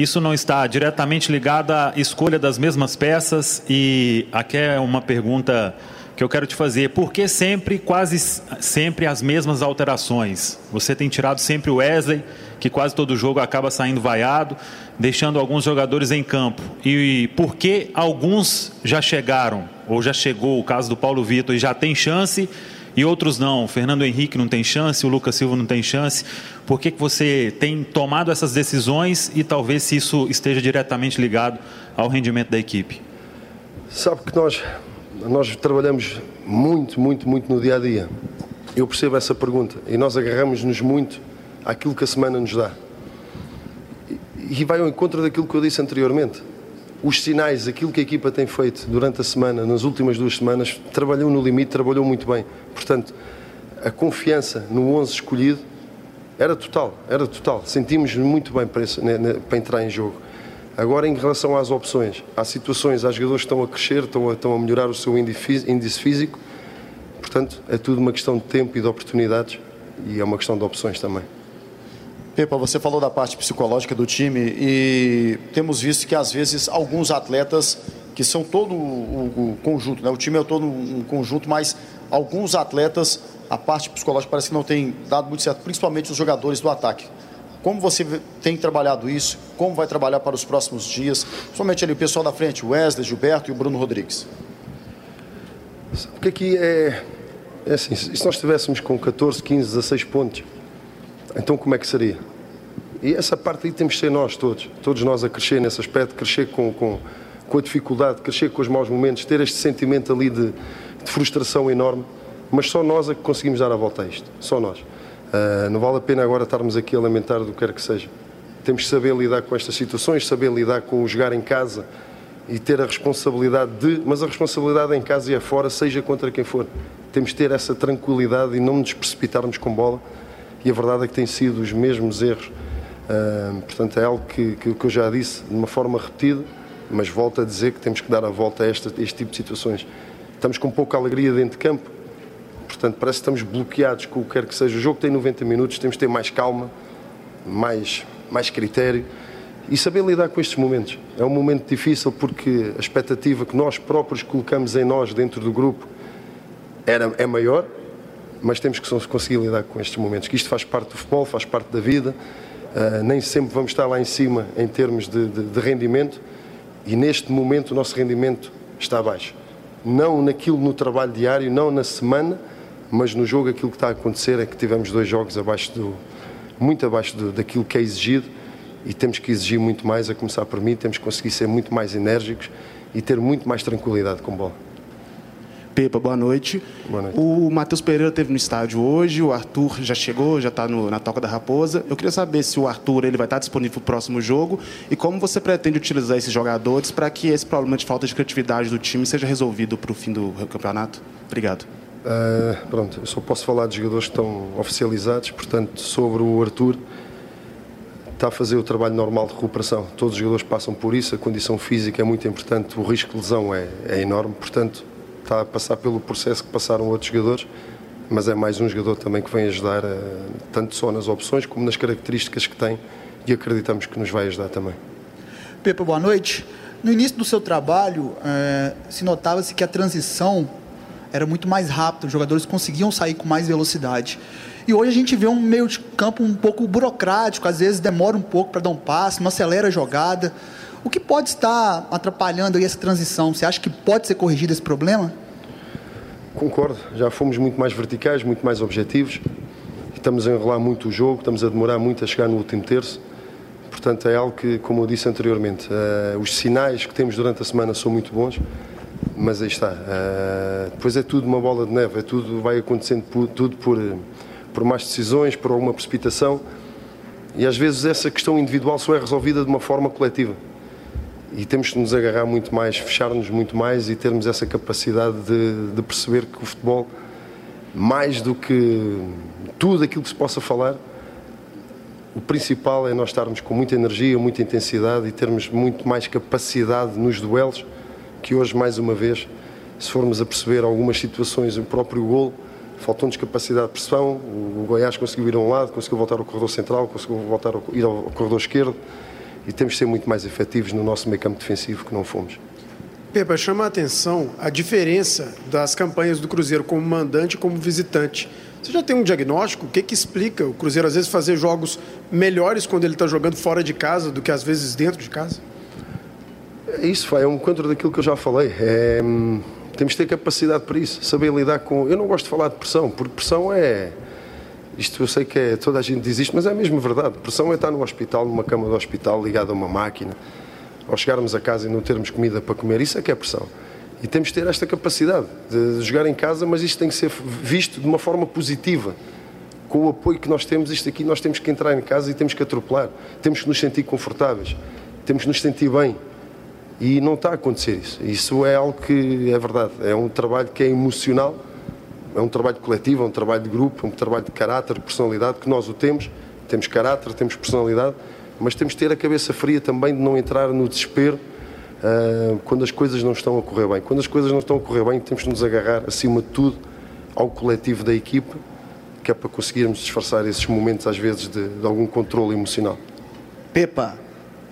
Isso não está diretamente ligado à escolha das mesmas peças? E aqui é uma pergunta que eu quero te fazer. Por que sempre, quase sempre, as mesmas alterações? Você tem tirado sempre o Wesley, que quase todo jogo acaba saindo vaiado, deixando alguns jogadores em campo. E por que alguns já chegaram, ou já chegou, o caso do Paulo Vitor, e já tem chance, e outros não? O Fernando Henrique não tem chance, o Lucas Silva não tem chance. Por que, que você tem tomado essas decisões e talvez se isso esteja diretamente ligado ao rendimento da equipe? Sabe que nós nós trabalhamos muito, muito, muito no dia a dia. Eu percebo essa pergunta e nós agarramos-nos muito àquilo que a semana nos dá. E vai ao encontro daquilo que eu disse anteriormente. Os sinais, aquilo que a equipa tem feito durante a semana, nas últimas duas semanas, trabalhou no limite, trabalhou muito bem. Portanto, a confiança no 11 escolhido era total, era total. Sentimos muito bem para, esse, para entrar em jogo. Agora, em relação às opções, há situações, há jogadores que estão a crescer, estão a, estão a melhorar o seu índice físico, portanto, é tudo uma questão de tempo e de oportunidades e é uma questão de opções também. Pepa, você falou da parte psicológica do time e temos visto que às vezes alguns atletas que são todo o, o conjunto, né? o time é todo um conjunto, mas alguns atletas a parte psicológica parece que não tem dado muito certo, principalmente os jogadores do ataque. Como você tem trabalhado isso? Como vai trabalhar para os próximos dias? Somente ali o pessoal da frente, o Wesley, Gilberto e o Bruno Rodrigues. Porque aqui é, é assim, se nós estivéssemos com 14, 15, 16 pontos, então como é que seria? E essa parte aí temos que ser nós todos, todos nós a crescer nesse aspecto, crescer com, com, com a dificuldade, crescer com os maus momentos, ter este sentimento ali de, de frustração enorme, mas só nós é que conseguimos dar a volta a isto, só nós. Uh, não vale a pena agora estarmos aqui a lamentar do que quer que seja. Temos que saber lidar com estas situações, saber lidar com o jogar em casa e ter a responsabilidade de, mas a responsabilidade em casa e é fora, seja contra quem for. Temos que ter essa tranquilidade e não nos precipitarmos com bola. E a verdade é que têm sido os mesmos erros. Uh, portanto, é algo que, que, que, eu já disse de uma forma repetida, mas volto a dizer que temos que dar a volta a este, a este tipo de situações. Estamos com pouca alegria dentro de campo, Portanto, parece que estamos bloqueados com o que quer que seja. O jogo tem 90 minutos, temos que ter mais calma, mais, mais critério e saber lidar com estes momentos. É um momento difícil porque a expectativa que nós próprios colocamos em nós dentro do grupo era, é maior, mas temos que conseguir lidar com estes momentos. Que isto faz parte do futebol, faz parte da vida. Uh, nem sempre vamos estar lá em cima em termos de, de, de rendimento e neste momento o nosso rendimento está baixo. Não naquilo no trabalho diário, não na semana, mas no jogo aquilo que está a acontecer é que tivemos dois jogos abaixo do, muito abaixo do, daquilo que é exigido e temos que exigir muito mais, a começar por mim, temos que conseguir ser muito mais enérgicos e ter muito mais tranquilidade com bola. Pepa, boa noite. Boa noite. O Matheus Pereira teve no estádio hoje, o Arthur já chegou, já está na Toca da Raposa. Eu queria saber se o Arthur ele vai estar disponível para o próximo jogo e como você pretende utilizar esses jogadores para que esse problema de falta de criatividade do time seja resolvido para o fim do campeonato. Obrigado. Uh, pronto, eu só posso falar de jogadores que estão oficializados, portanto, sobre o Arthur, está a fazer o trabalho normal de recuperação. Todos os jogadores passam por isso, a condição física é muito importante, o risco de lesão é, é enorme, portanto, está a passar pelo processo que passaram outros jogadores, mas é mais um jogador também que vem ajudar, uh, tanto só nas opções como nas características que tem, e acreditamos que nos vai ajudar também. Pepa, boa noite. No início do seu trabalho, eh, se notava-se que a transição era muito mais rápida, os jogadores conseguiam sair com mais velocidade. E hoje a gente vê um meio de campo um pouco burocrático, às vezes demora um pouco para dar um passe, não acelera a jogada. O que pode estar atrapalhando aí essa transição? Você acha que pode ser corrigido esse problema? Concordo, já fomos muito mais verticais, muito mais objetivos. Estamos a enrolar muito o jogo, estamos a demorar muito a chegar no último terço. Portanto, é algo que, como eu disse anteriormente, uh, os sinais que temos durante a semana são muito bons, mas aí está. Uh, depois é tudo uma bola de neve, é tudo, vai acontecendo por, tudo por, por más decisões, por alguma precipitação, e às vezes essa questão individual só é resolvida de uma forma coletiva. E temos que nos agarrar muito mais, fechar-nos muito mais e termos essa capacidade de, de perceber que o futebol, mais do que tudo aquilo que se possa falar, o principal é nós estarmos com muita energia, muita intensidade e termos muito mais capacidade nos duelos, que hoje, mais uma vez, se formos a perceber algumas situações, o próprio gol, faltou-nos capacidade de pressão, o Goiás conseguiu ir a um lado, conseguiu voltar ao corredor central, conseguiu voltar a ir ao corredor esquerdo e temos de ser muito mais efetivos no nosso meio campo defensivo que não fomos. Pepa, chama a atenção a diferença das campanhas do Cruzeiro como mandante e como visitante. Você já tem um diagnóstico? O que, que explica o Cruzeiro às vezes fazer jogos melhores quando ele está jogando fora de casa do que às vezes dentro de casa? É isso, é um encontro daquilo que eu já falei. É, hum, temos de ter capacidade para isso, saber lidar com. Eu não gosto de falar de pressão, porque pressão é. Isto eu sei que é, toda a gente diz isto, mas é mesmo verdade. Pressão é estar no hospital, numa cama do hospital, ligado a uma máquina, ao chegarmos a casa e não termos comida para comer. Isso é que é pressão. E temos de ter esta capacidade de jogar em casa, mas isto tem que ser visto de uma forma positiva. Com o apoio que nós temos, isto aqui, nós temos que entrar em casa e temos que atropelar. Temos que nos sentir confortáveis. Temos que nos sentir bem. E não está a acontecer isso. Isso é algo que é verdade. É um trabalho que é emocional, é um trabalho coletivo, é um trabalho de grupo, é um trabalho de caráter, de personalidade, que nós o temos. Temos caráter, temos personalidade, mas temos de ter a cabeça fria também de não entrar no desespero uh, quando as coisas não estão a correr bem. Quando as coisas não estão a correr bem, temos de nos agarrar, acima de tudo, ao coletivo da equipe, que é para conseguirmos disfarçar esses momentos, às vezes, de, de algum controle emocional. Pepa,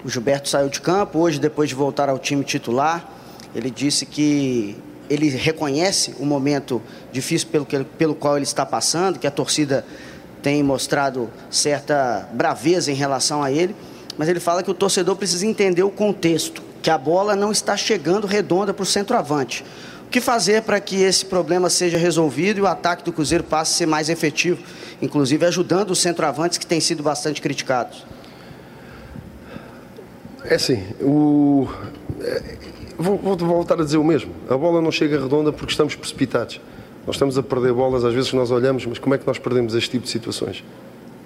o Gilberto saiu de campo hoje, depois de voltar ao time titular. Ele disse que ele reconhece o momento difícil pelo, pelo qual ele está passando, que a torcida tem mostrado certa braveza em relação a ele, mas ele fala que o torcedor precisa entender o contexto que a bola não está chegando redonda para o centroavante. O que fazer para que esse problema seja resolvido e o ataque do Cruzeiro passe a ser mais efetivo, inclusive ajudando os centroavantes que têm sido bastante criticados? É assim, o... Vou, vou voltar a dizer o mesmo. A bola não chega redonda porque estamos precipitados. Nós estamos a perder bolas, às vezes nós olhamos, mas como é que nós perdemos este tipo de situações?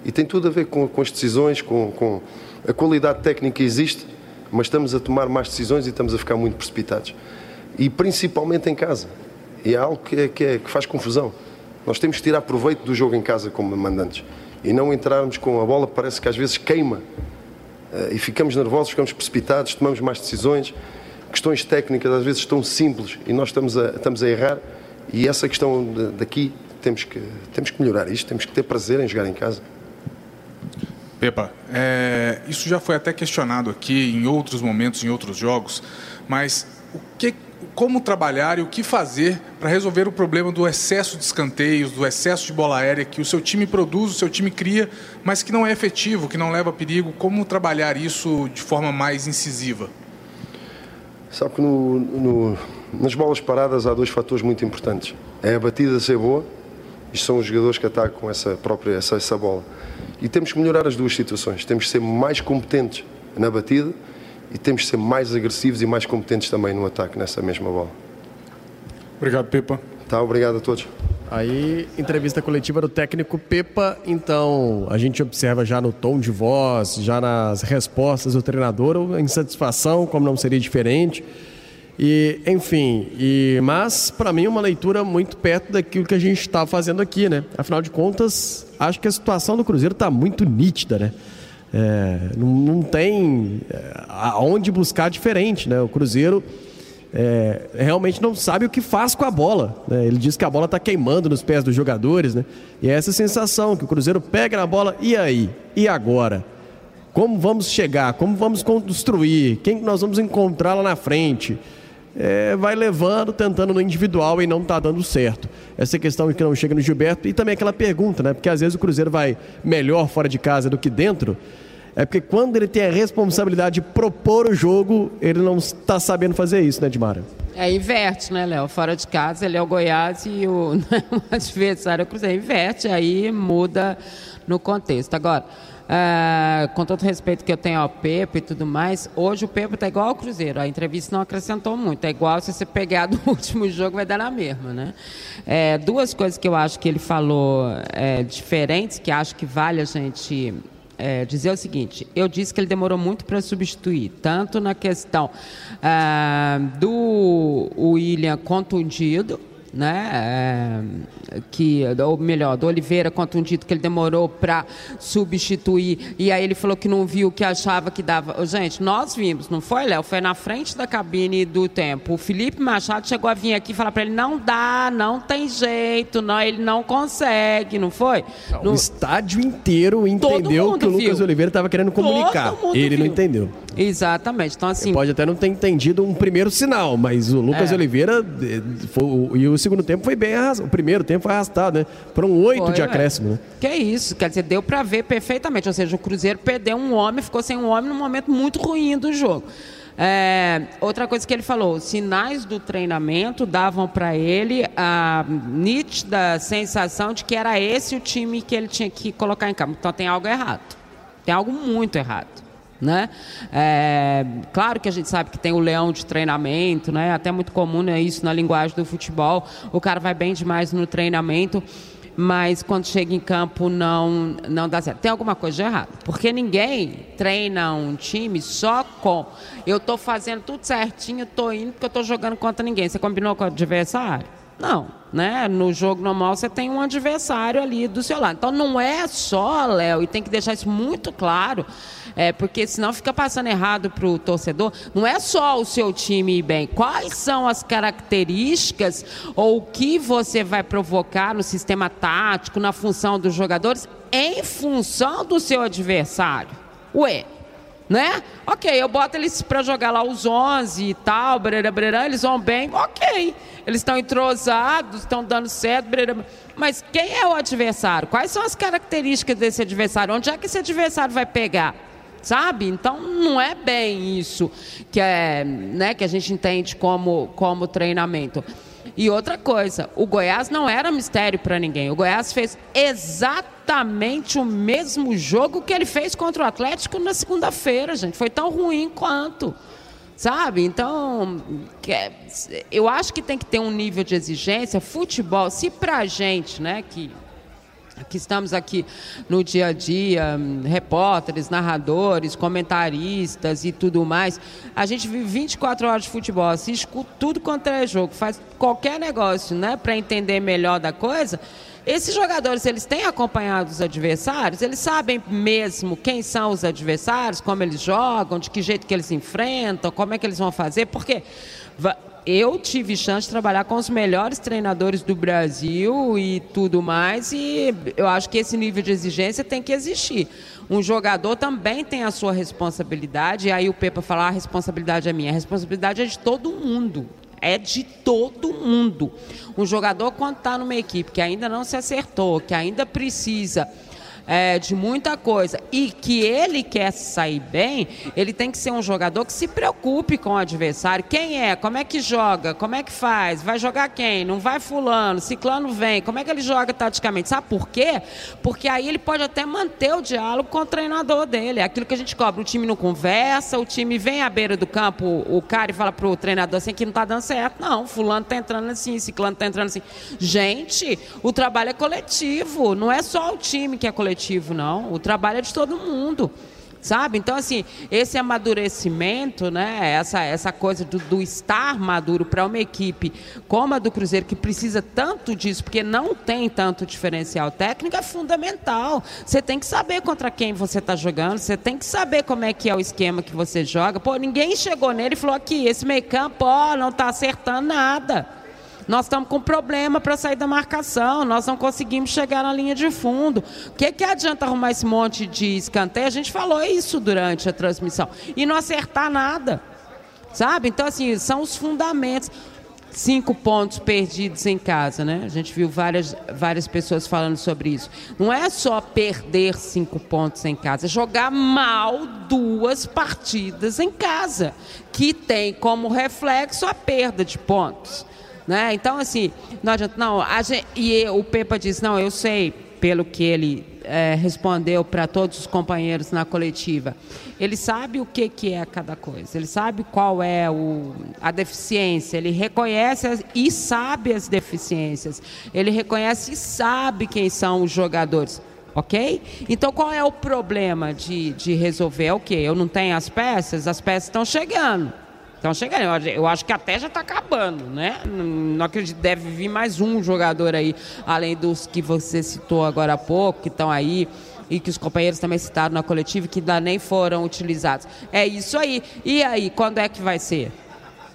E tem tudo a ver com, com as decisões, com, com a qualidade técnica existe, mas estamos a tomar más decisões e estamos a ficar muito precipitados. E principalmente em casa. E é algo que, é, que, é, que faz confusão. Nós temos que tirar proveito do jogo em casa como mandantes e não entrarmos com a bola, parece que às vezes queima eh, e ficamos nervosos, ficamos precipitados, tomamos más decisões. Questões técnicas às vezes tão simples e nós estamos a, estamos a errar. E essa questão daqui temos que, temos que melhorar isto, temos que ter prazer em jogar em casa. Pepa, é, isso já foi até questionado aqui em outros momentos, em outros jogos, mas o que, como trabalhar e o que fazer para resolver o problema do excesso de escanteios, do excesso de bola aérea que o seu time produz, o seu time cria, mas que não é efetivo, que não leva perigo? Como trabalhar isso de forma mais incisiva? Sabe que no, no, nas bolas paradas há dois fatores muito importantes. É a batida ser boa, e são os jogadores que atacam essa própria essa, essa bola e temos que melhorar as duas situações. Temos que ser mais competentes na batida e temos que ser mais agressivos e mais competentes também no ataque nessa mesma bola. Obrigado, Pepa. Tá, obrigado a todos. Aí, entrevista coletiva do técnico Pepa. Então, a gente observa já no tom de voz, já nas respostas do treinador, a insatisfação, como não seria diferente. E, enfim, e, mas para mim uma leitura muito perto daquilo que a gente está fazendo aqui, né? Afinal de contas, acho que a situação do Cruzeiro está muito nítida, né? É, não, não tem é, aonde buscar diferente, né? O Cruzeiro é, realmente não sabe o que faz com a bola. Né? Ele diz que a bola está queimando nos pés dos jogadores, né? E é essa sensação que o Cruzeiro pega na bola, e aí? E agora? Como vamos chegar? Como vamos construir? Quem nós vamos encontrar lá na frente? É, vai levando, tentando no individual e não está dando certo. Essa questão que não chega no Gilberto e também aquela pergunta, né? Porque às vezes o Cruzeiro vai melhor fora de casa do que dentro. É porque quando ele tem a responsabilidade de propor o jogo, ele não está sabendo fazer isso, né, Dimara? É, inverte, né, Léo? Fora de casa, ele é o Goiás e o, né, o adversário é o Cruzeiro. Inverte, aí muda no contexto. Agora, é, com todo respeito que eu tenho ao Pepe e tudo mais, hoje o Pepe está igual ao Cruzeiro. A entrevista não acrescentou muito. É igual se você pegar do último jogo, vai dar na mesma, né? É, duas coisas que eu acho que ele falou é, diferentes, que acho que vale a gente é, dizer o seguinte: eu disse que ele demorou muito para substituir, tanto na questão ah, do William contundido, né? É, que, ou melhor, do Oliveira contundido, que ele demorou para substituir, e aí ele falou que não viu, que achava que dava. Gente, nós vimos, não foi, Léo? Foi na frente da cabine do tempo. O Felipe Machado chegou a vir aqui e falar para ele: não dá, não tem jeito, não, ele não consegue, não foi? Não, O estádio inteiro entendeu que o Lucas viu. Oliveira estava querendo comunicar. Ele não viu. entendeu. Exatamente. Então, assim. Ele pode até não ter entendido um primeiro sinal, mas o Lucas É. Oliveira eh, foi- e o segundo tempo foi bem arrastado. O primeiro tempo foi arrastado, né? Foram oito Foi, de ué. acréscimo, né? Que é isso, quer dizer, deu para ver perfeitamente. Ou seja, o Cruzeiro perdeu um homem, ficou sem um homem num momento muito ruim do jogo. É, outra coisa que ele falou, sinais do treinamento davam para ele a nítida sensação de que era esse o time que ele tinha que colocar em campo. Então tem algo errado. Tem algo muito errado. Né? É, claro que a gente sabe que tem o leão de treinamento, né? até muito comum né, isso na linguagem do futebol. O cara vai bem demais no treinamento, mas quando chega em campo não, não dá certo. Tem alguma coisa de errado, porque ninguém treina um time só com eu estou fazendo tudo certinho, estou indo porque eu estou jogando contra ninguém. Você combinou com o adversário? Não, né? No jogo normal você tem um adversário ali do seu lado. Então não é só, Léo, e tem que deixar isso muito claro, é, porque senão fica passando errado para o torcedor. Não é só o seu time ir bem. Quais são as características ou o que você vai provocar no sistema tático, na função dos jogadores, em função do seu adversário? Ué, né? Ok, eu boto eles para jogar lá os 11 e tal, brera, brera, eles vão bem, ok. Eles estão entrosados, estão dando certo, brera. mas quem é o adversário? Quais são as características desse adversário? Onde é que esse adversário vai pegar? Sabe? Então não é bem isso que, é, né, que a gente entende como, como treinamento. E outra coisa, o Goiás não era mistério para ninguém. O Goiás fez exatamente o mesmo jogo que ele fez contra o Atlético na segunda-feira, gente. Foi tão ruim quanto. Sabe? Então, é- eu acho que tem que ter um nível de exigência. Futebol, se pra gente, né, que que estamos aqui no dia a dia, hum, repórteres, narradores, comentaristas e tudo mais. A gente vive 24 horas de futebol, assiste tudo quanto é jogo, faz qualquer negócio, né, para entender melhor da coisa. Esses jogadores, eles têm acompanhado os adversários, eles sabem mesmo quem são os adversários, como eles jogam, de que jeito que eles enfrentam, como é que eles vão fazer, porque eu tive chance de trabalhar com os melhores treinadores do Brasil e tudo mais, e eu acho que esse nível de exigência tem que existir. Um jogador também tem a sua responsabilidade, e aí o Pepa fala, "Ah, a responsabilidade é minha. A responsabilidade é de todo mundo. É de todo mundo. Um jogador, quando está numa equipe que ainda não se acertou, que ainda precisa é, de muita coisa e que ele quer sair bem, ele tem que ser um jogador que se preocupe com o adversário. Quem é? Como é que joga? Como é que faz? Vai jogar quem? Não vai fulano? Ciclano vem? Como é que ele joga taticamente? Sabe por quê? Porque aí ele pode até manter o diálogo com o treinador dele. É aquilo que a gente cobra. O time não conversa, o time vem à beira do campo, o cara e fala pro treinador assim que não tá dando certo. Não, fulano tá entrando assim, ciclano tá entrando assim. Gente, o trabalho é coletivo, não é só o time que é coletivo coletivo, não. O trabalho é de todo mundo. Sabe? Então, assim, esse amadurecimento, né? Essa, essa coisa do, do estar maduro para uma equipe como a do Cruzeiro, que precisa tanto disso, porque não tem tanto diferencial técnico, é fundamental. Você tem que saber contra quem você está jogando, você tem que saber como é que é o esquema que você joga. Pô, ninguém chegou nele e falou aqui, esse meio campo, ó, não está acertando nada. Nós estamos com problema para sair da marcação, nós não conseguimos chegar na linha de fundo. O que, que adianta arrumar esse monte de escanteio? A gente falou isso durante a transmissão. E não acertar nada. Sabe? Então, assim, são os fundamentos. Cinco pontos perdidos em casa, né? A gente viu várias, várias pessoas falando sobre isso. Não é só perder cinco pontos em casa, é jogar mal duas partidas em casa, que tem como reflexo a perda de pontos. Né? Então, assim, não adianta. Não, gente, e o Pepa disse: não, eu sei, pelo que ele é, respondeu para todos os companheiros na coletiva. Ele sabe o que, que é cada coisa, ele sabe qual é o, a deficiência, ele reconhece as, e sabe as deficiências, ele reconhece e sabe quem são os jogadores. Ok? Então qual é o problema de, de resolver? É o que? Eu não tenho as peças? As peças estão chegando. Então chega, eu acho que até já está acabando, né? Não acredito, deve vir mais um jogador aí, além dos que você citou agora há pouco, que estão aí e que os companheiros também citaram na coletiva, que ainda nem foram utilizados. É isso aí. E aí, quando é que vai ser?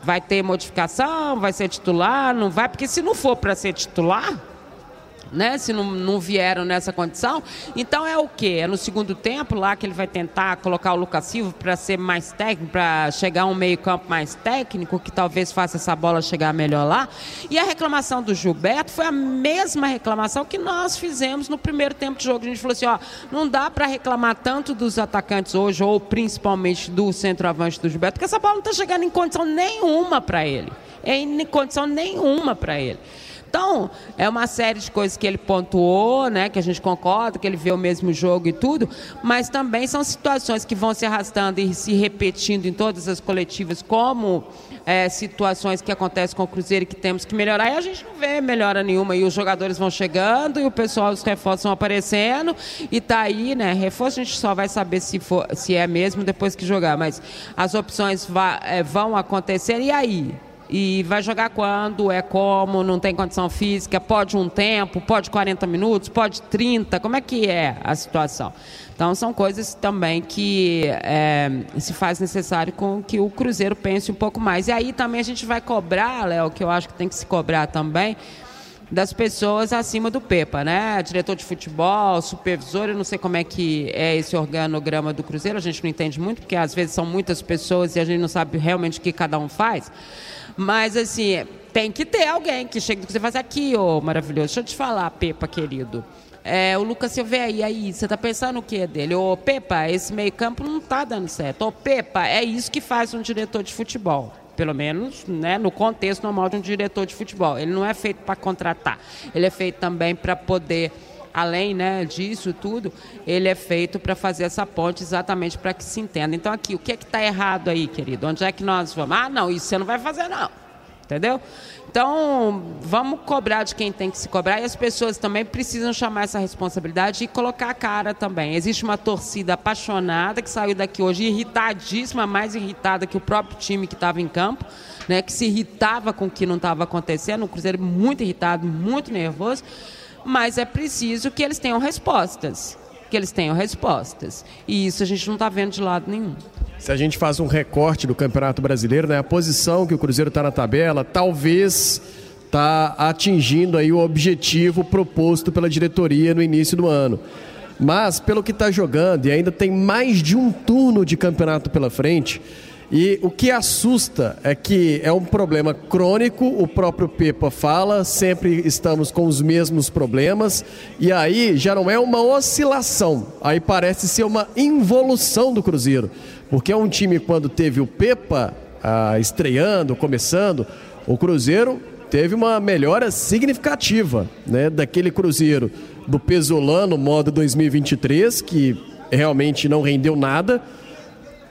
Vai ter modificação? Vai ser titular? Não vai? Porque se não for para ser titular, né? Se não, não vieram nessa condição. Então é o quê? É no segundo tempo lá que ele vai tentar colocar o Lucas Silva para ser mais técnico, para chegar a um meio-campo mais técnico, que talvez faça essa bola chegar melhor lá. E a reclamação do Gilberto foi a mesma reclamação que nós fizemos no primeiro tempo de jogo. A gente falou assim: ó, não dá para reclamar tanto dos atacantes hoje, ou principalmente do centroavante do Gilberto, porque essa bola não está chegando em condição nenhuma para ele. É em condição nenhuma para ele. Então, é uma série de coisas que ele pontuou, né, que a gente concorda, que ele vê o mesmo jogo e tudo, mas também são situações que vão se arrastando e se repetindo em todas as coletivas, como é, situações que acontecem com o Cruzeiro que temos que melhorar, e a gente não vê melhora nenhuma, e os jogadores vão chegando, e o pessoal, os reforços vão aparecendo, e tá aí, né, reforço a gente só vai saber se, for, se é mesmo depois que jogar, mas as opções é, vão acontecer, e aí? E vai jogar quando, é como, não tem condição física, pode um tempo, pode 40 minutos, pode 30, como é que é a situação? Então são coisas também que é, se faz necessário com que o Cruzeiro pense um pouco mais. E aí também a gente vai cobrar, Léo, que eu acho que tem que se cobrar também, das pessoas acima do PEPA, né? Diretor de futebol, supervisor, eu não sei como é que é esse organograma do Cruzeiro, a gente não entende muito, porque às vezes são muitas pessoas e a gente não sabe realmente o que cada um faz. Mas, assim, tem que ter alguém que chegue e faz aqui, ô maravilhoso. Deixa eu te falar, Pepa, querido. É, o Lucas Silveira, aí, aí, você tá pensando o que dele? Ô, Pepa, esse meio campo não tá dando certo. Ô, Pepa, é isso que faz um diretor de futebol. Pelo menos né, no contexto normal de um diretor de futebol. Ele não é feito para contratar. Ele é feito também para poder além né, disso tudo, ele é feito para fazer essa ponte exatamente para que se entenda. Então, aqui, o que é que está errado aí, querido? Onde é que nós vamos? Ah, não, isso você não vai fazer, não. Entendeu? Então, vamos cobrar de quem tem que se cobrar e as pessoas também precisam chamar essa responsabilidade e colocar a cara também. Existe uma torcida apaixonada que saiu daqui hoje irritadíssima, mais irritada que o próprio time que estava em campo, né, que se irritava com o que não estava acontecendo. O Cruzeiro muito irritado, muito nervoso mas é preciso que eles tenham respostas. Que eles tenham respostas. E isso a gente não está vendo de lado nenhum. Se a gente faz um recorte do Campeonato Brasileiro, né, a posição que o Cruzeiro está na tabela, talvez está atingindo aí o objetivo proposto pela diretoria no início do ano. Mas, pelo que está jogando, e ainda tem mais de um turno de campeonato pela frente, E o que assusta é que é um problema crônico, o próprio Pepa fala, sempre estamos com os mesmos problemas, e aí já não é uma oscilação, aí parece ser uma involução do Cruzeiro. Porque é um time, quando teve o Pepa ah, estreando, começando, o Cruzeiro teve uma melhora significativa, né? Daquele Cruzeiro do Pesolano modo 2023, que realmente não rendeu nada.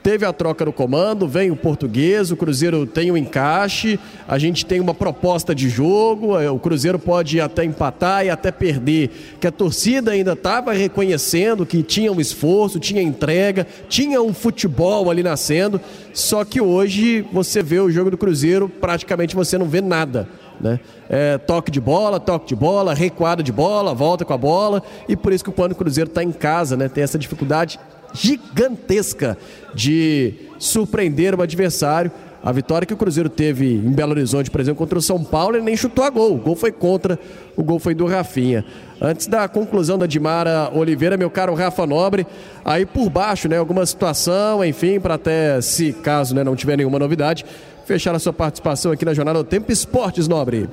Teve a troca no comando, vem o português, o Cruzeiro tem um encaixe, a gente tem uma proposta de jogo, é, o Cruzeiro pode até empatar e até perder, que a torcida ainda estava reconhecendo que tinha um esforço, tinha entrega, tinha um futebol ali nascendo, só que hoje você vê o jogo do Cruzeiro, praticamente você não vê nada. Né? É, toque de bola, toque de bola, recuada de bola, volta com a bola, e por isso que o Plano Cruzeiro está em casa, né? tem essa dificuldade gigantesca de surpreender o adversário. A vitória que o Cruzeiro teve em Belo Horizonte, por exemplo, contra o São Paulo, ele nem chutou a gol. O gol foi contra, o gol foi do Rafinha. Antes da conclusão da Dimara Oliveira, meu caro Rafa Nobre, aí por baixo, né, alguma situação, enfim, para até, se caso né, não tiver nenhuma novidade, fechar a sua participação aqui na Jornada do Tempo Esportes, Nobre.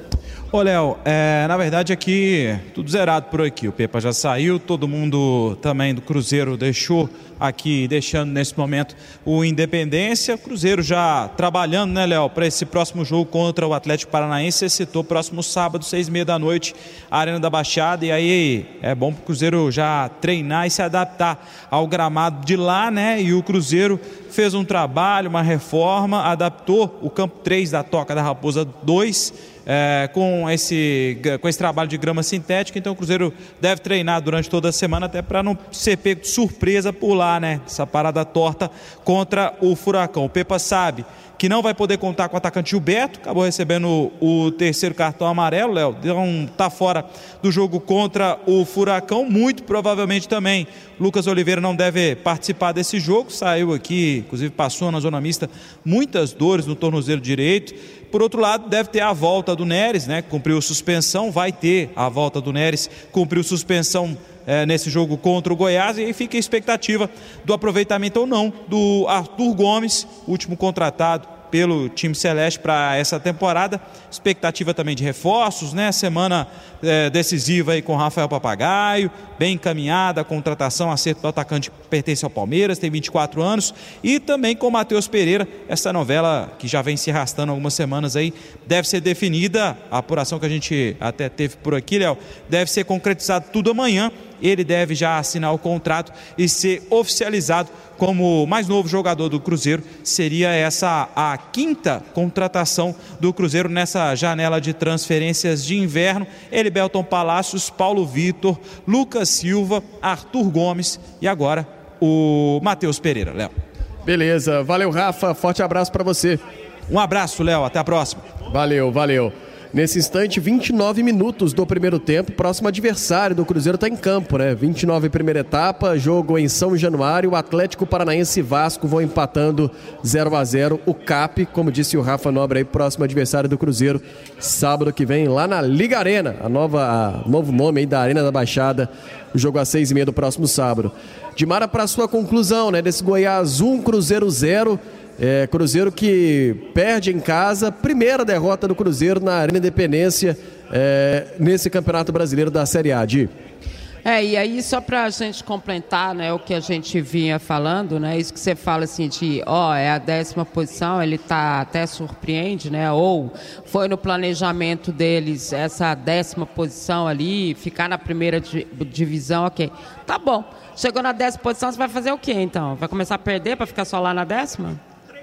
Ô, Léo, é, na verdade aqui tudo zerado por aqui. O Pepa já saiu, todo mundo também do Cruzeiro deixou aqui, deixando nesse momento o Independência. Cruzeiro já trabalhando, né, Léo, para esse próximo jogo contra o Atlético Paranaense. Você citou próximo sábado, seis e meia da noite, Arena da Baixada. E aí é bom para o Cruzeiro já treinar e se adaptar ao gramado de lá, né? E o Cruzeiro fez um trabalho, uma reforma, adaptou o campo 3 da Toca da Raposa 2 é, com, esse, com esse trabalho de grama sintética, então o Cruzeiro deve treinar durante toda a semana, até para não ser pego de surpresa por lá, né? Essa parada torta contra o Furacão. O Pepa sabe que não vai poder contar com o atacante Gilberto, acabou recebendo o, terceiro cartão amarelo, Léo, então tá fora do jogo contra o Furacão, muito provavelmente também Lucas Oliveira não deve participar desse jogo, saiu aqui, inclusive passou na zona mista, muitas dores no tornozelo direito, por outro lado, deve ter a volta do Neres, né? Cumpriu suspensão, vai ter a volta do Neres, cumpriu suspensão é, nesse jogo contra o Goiás, e aí fica a expectativa do aproveitamento ou não do Arthur Gomes, último contratado pelo time celeste para essa temporada. Expectativa também de reforços, né? Semana é, decisiva aí com Rafael Papagaio, bem encaminhada a contratação, acerto do atacante que pertence ao Palmeiras, tem 24 anos, e também com Matheus Pereira, essa novela que já vem se arrastando algumas semanas aí, deve ser definida, a apuração que a gente até teve por aqui, Léo, deve ser concretizado tudo amanhã ele deve já assinar o contrato e ser oficializado como mais novo jogador do Cruzeiro. Seria essa a quinta contratação do Cruzeiro nessa janela de transferências de inverno. Ele, Belton Palácios, Paulo Vitor, Lucas Silva, Arthur Gomes e agora o Matheus Pereira. Léo. Beleza, valeu Rafa, forte abraço para você. Um abraço, Léo, até a próxima. Valeu, valeu. Nesse instante, 29 minutos do primeiro tempo. Próximo adversário do Cruzeiro está em campo, né? 29 primeira etapa, jogo em São Januário. O Atlético Paranaense e Vasco vão empatando 0 a 0 O CAP, como disse o Rafa Nobre aí, próximo adversário do Cruzeiro, sábado que vem, lá na Liga Arena, a nova, a, novo nome aí da Arena da Baixada. O jogo às seis e meia do próximo sábado. Dimara, para sua conclusão, né? Desse Goiás 1, Cruzeiro 0. É, Cruzeiro que perde em casa, primeira derrota do Cruzeiro na Arena Independência é, nesse Campeonato Brasileiro da Série A. Di. É, e aí só para a gente completar né, o que a gente vinha falando, né, isso que você fala assim de, ó, é a décima posição, ele tá até surpreende, né, ou foi no planejamento deles essa décima posição ali, ficar na primeira divisão, ok. Tá bom, chegou na décima posição, você vai fazer o quê então? Vai começar a perder para ficar só lá na décima?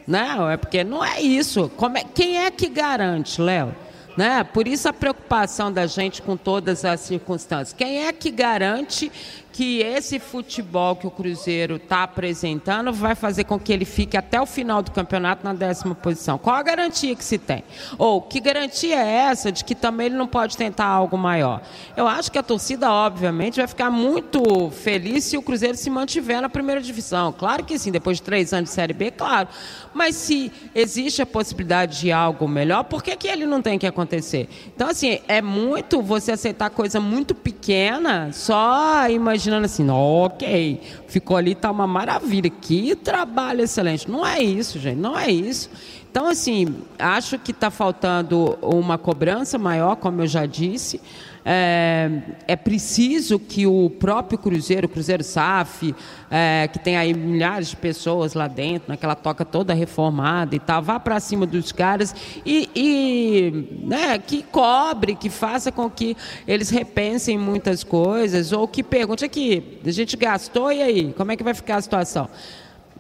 Não, é porque não é isso. É, quem é que garante, Léo? Né? Por isso a preocupação da gente com todas as circunstâncias. Quem é que garante que esse futebol que o Cruzeiro está apresentando vai fazer com que ele fique até o final do campeonato na décima posição. Qual a garantia que se tem? Ou que garantia é essa de que também ele não pode tentar algo maior? Eu acho que a torcida, obviamente, vai ficar muito feliz se o Cruzeiro se mantiver na primeira divisão. Claro que sim, depois de três anos de Série B, claro. Mas se existe a possibilidade de algo melhor, por que, que ele não tem que acontecer? Então, assim, é muito você aceitar coisa muito pequena, só imagina imaginando assim, ok, ficou ali, tá uma maravilha, que trabalho excelente. Não é isso, gente, não é isso. Então, assim, acho que está faltando uma cobrança maior, como eu já disse. É, é, preciso que o próprio Cruzeiro, o Cruzeiro SAF, é, que tem aí milhares de pessoas lá dentro, naquela toca toda reformada e tal, vá para cima dos caras e, e né, que cobre, que faça com que eles repensem muitas coisas, ou que pergunte aqui, a gente gastou e aí, como é que vai ficar a situação?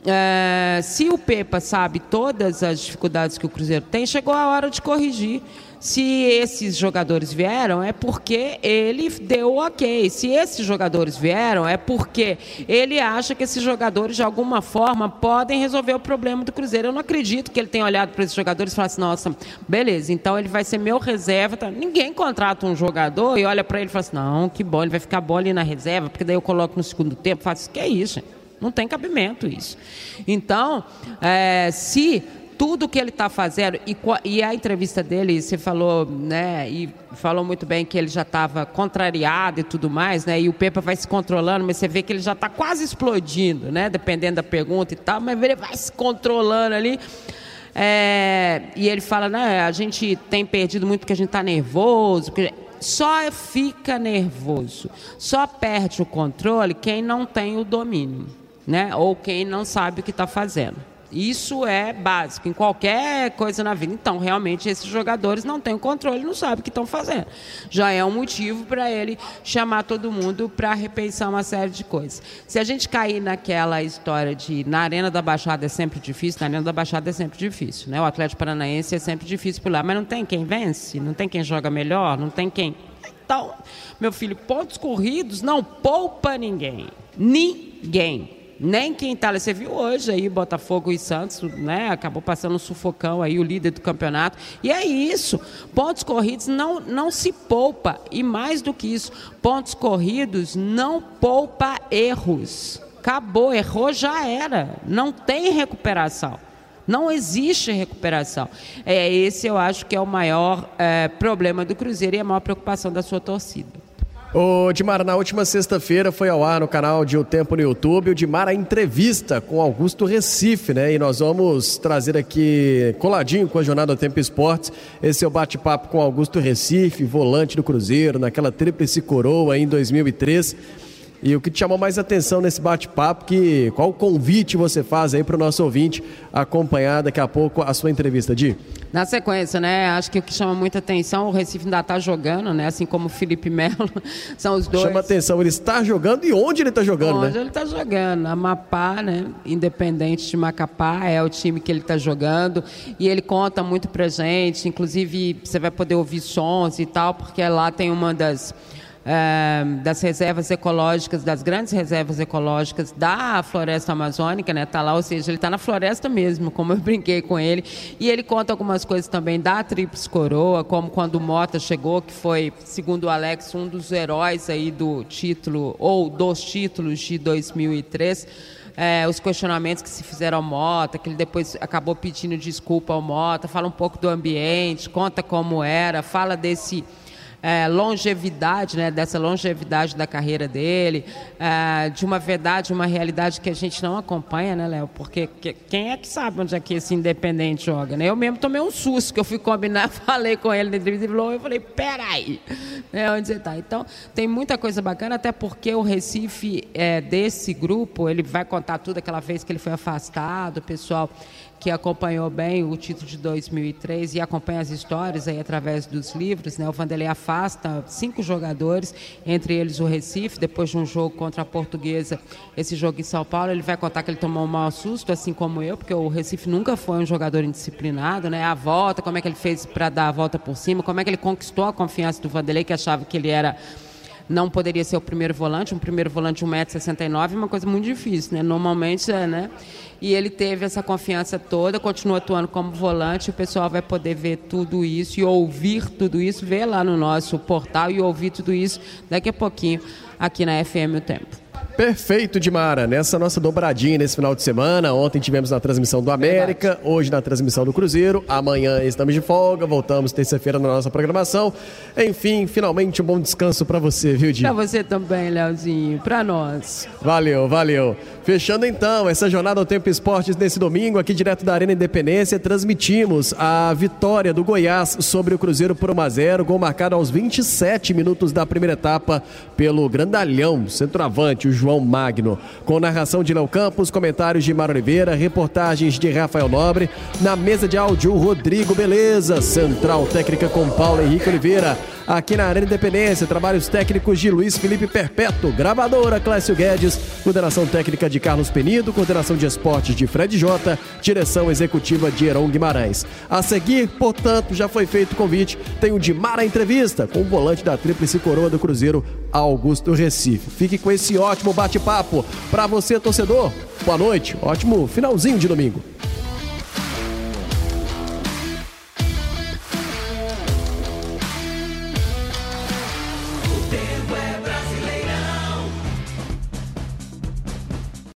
É, se o Pepa sabe todas as dificuldades que o Cruzeiro tem, chegou a hora de corrigir. Se esses jogadores vieram, é porque ele deu ok. Se esses jogadores vieram, é porque ele acha que esses jogadores, de alguma forma, podem resolver o problema do Cruzeiro. Eu não acredito que ele tenha olhado para esses jogadores e falado assim: nossa, beleza, então ele vai ser meu reserva. Tá? Ninguém contrata um jogador e olha para ele e fala assim: não, que bom, ele vai ficar bom ali na reserva, porque daí eu coloco no segundo tempo. Faço, que é isso, gente? Não tem cabimento isso. Então, é, se tudo que ele está fazendo e, e, a entrevista dele você falou né e falou muito bem que ele já estava contrariado e tudo mais né e o Pepa vai se controlando mas você vê que ele já está quase explodindo né dependendo da pergunta e tal mas ele vai se controlando ali é, e ele fala né a gente tem perdido muito porque a gente está nervoso porque só fica nervoso só perde o controle quem não tem o domínio né ou quem não sabe o que está fazendo isso é básico em qualquer coisa na vida. Então, realmente, esses jogadores não têm o controle, não sabem o que estão fazendo. Já é um motivo para ele chamar todo mundo para repensar uma série de coisas. Se a gente cair naquela história de na Arena da Baixada é sempre difícil, na Arena da Baixada é sempre difícil. Né? O Atlético Paranaense é sempre difícil por lá, mas não tem quem vence, não tem quem joga melhor, não tem quem. Então, meu filho, pontos corridos não poupa ninguém. Ninguém nem quem tá Você viu hoje aí Botafogo e Santos, né? Acabou passando um sufocão aí, o líder do campeonato. E é isso. Pontos corridos não, não se poupa. E mais do que isso, pontos corridos não poupa erros. Acabou, errou, já era. Não tem recuperação. Não existe recuperação. É esse, eu acho que é o maior é, problema do Cruzeiro e a maior preocupação da sua torcida. O Dimar, na última sexta-feira foi ao ar no canal de O Tempo no YouTube o Dimar a entrevista com Augusto Recife, né? E nós vamos trazer aqui, coladinho com a Jornada do Tempo Esportes, esse é o bate-papo com Augusto Recife, volante do Cruzeiro, naquela tríplice coroa em 2003. E o que te chamou mais atenção nesse bate-papo, que qual o convite você faz aí para o nosso ouvinte acompanhar daqui a pouco a sua entrevista, Di? Na sequência, né? Acho que o que chama muita atenção, o Recife ainda está jogando, né? Assim como o Felipe Melo, são os dois. Chama atenção, ele está jogando e onde ele está jogando, onde né? ele está jogando. Amapá, né? Independente de Macapá, é o time que ele está jogando. E ele conta muito pra gente, inclusive você vai poder ouvir sons e tal, porque lá tem uma das das reservas ecológicas, das grandes reservas ecológicas da floresta amazônica, né? Tá lá, ou seja, ele está na floresta mesmo, como eu brinquei com ele. E ele conta algumas coisas também da Tríplice Coroa, como quando o Mota chegou, que foi, segundo o Alex, um dos heróis aí do título, ou dos títulos de 2003. É, os questionamentos que se fizeram ao Mota, que ele depois acabou pedindo desculpa ao Mota, fala um pouco do ambiente, conta como era, fala desse é, longevidade, né, dessa longevidade da carreira dele, é, de uma verdade, uma realidade que a gente não acompanha, né, Léo? Porque que, quem é que sabe onde é que esse independente joga, né? Eu mesmo tomei um susto que eu fui combinar, falei com ele na entrevista, ele falou, eu falei, peraí, né, onde você está? Então, tem muita coisa bacana, até porque o Recife é, desse grupo, ele vai contar tudo aquela vez que ele foi afastado, o pessoal que acompanhou bem o título de 2003 e acompanha as histórias aí através dos livros, né? O Vanderlei afasta cinco jogadores, entre eles o Recife, depois de um jogo contra a Portuguesa, esse jogo em São Paulo, ele vai contar que ele tomou um mau susto, assim como eu, porque o Recife nunca foi um jogador indisciplinado, né? A volta, como é que ele fez para dar a volta por cima, como é que ele conquistou a confiança do Vanderlei, que achava que ele era não poderia ser o primeiro volante, um primeiro volante de 1,69m é uma coisa muito difícil, né? Normalmente é, né? E ele teve essa confiança toda, continua atuando como volante, o pessoal vai poder ver tudo isso e ouvir tudo isso, ver lá no nosso portal e ouvir tudo isso daqui a pouquinho aqui na FM O Tempo. Perfeito, Dimara. Nessa nossa dobradinha nesse final de semana, ontem tivemos na transmissão do América, hoje na transmissão do Cruzeiro, amanhã estamos de folga, voltamos terça-feira na nossa programação. Enfim, finalmente um bom descanso para você, viu, Di? Pra você também, Leozinho. Pra nós. Valeu, valeu. Fechando então essa jornada ao Tempo Esportes nesse domingo, aqui direto da Arena Independência, transmitimos a vitória do Goiás sobre o Cruzeiro por 1 a 0, gol marcado aos 27 minutos da primeira etapa pelo grandalhão, centroavante, o João Magno. Com narração de Léo Campos, comentários de Mara Oliveira, reportagens de Rafael Nobre, na mesa de áudio Rodrigo Beleza, central técnica com Paulo Henrique Oliveira aqui na Arena Independência. Trabalhos técnicos de Luiz Felipe Perpétuo, gravadora Clécio Guedes, coordenação técnica de Carlos Penido, coordenação de esportes de Fred Jota, direção executiva de Heron Guimarães. A seguir, portanto, já foi feito o convite, tem o de Mara Entrevista com o volante da Tríplice Coroa do Cruzeiro, Augusto Recife. Fique com esse ótimo bate-papo. Para você, torcedor, boa noite, ótimo finalzinho de domingo.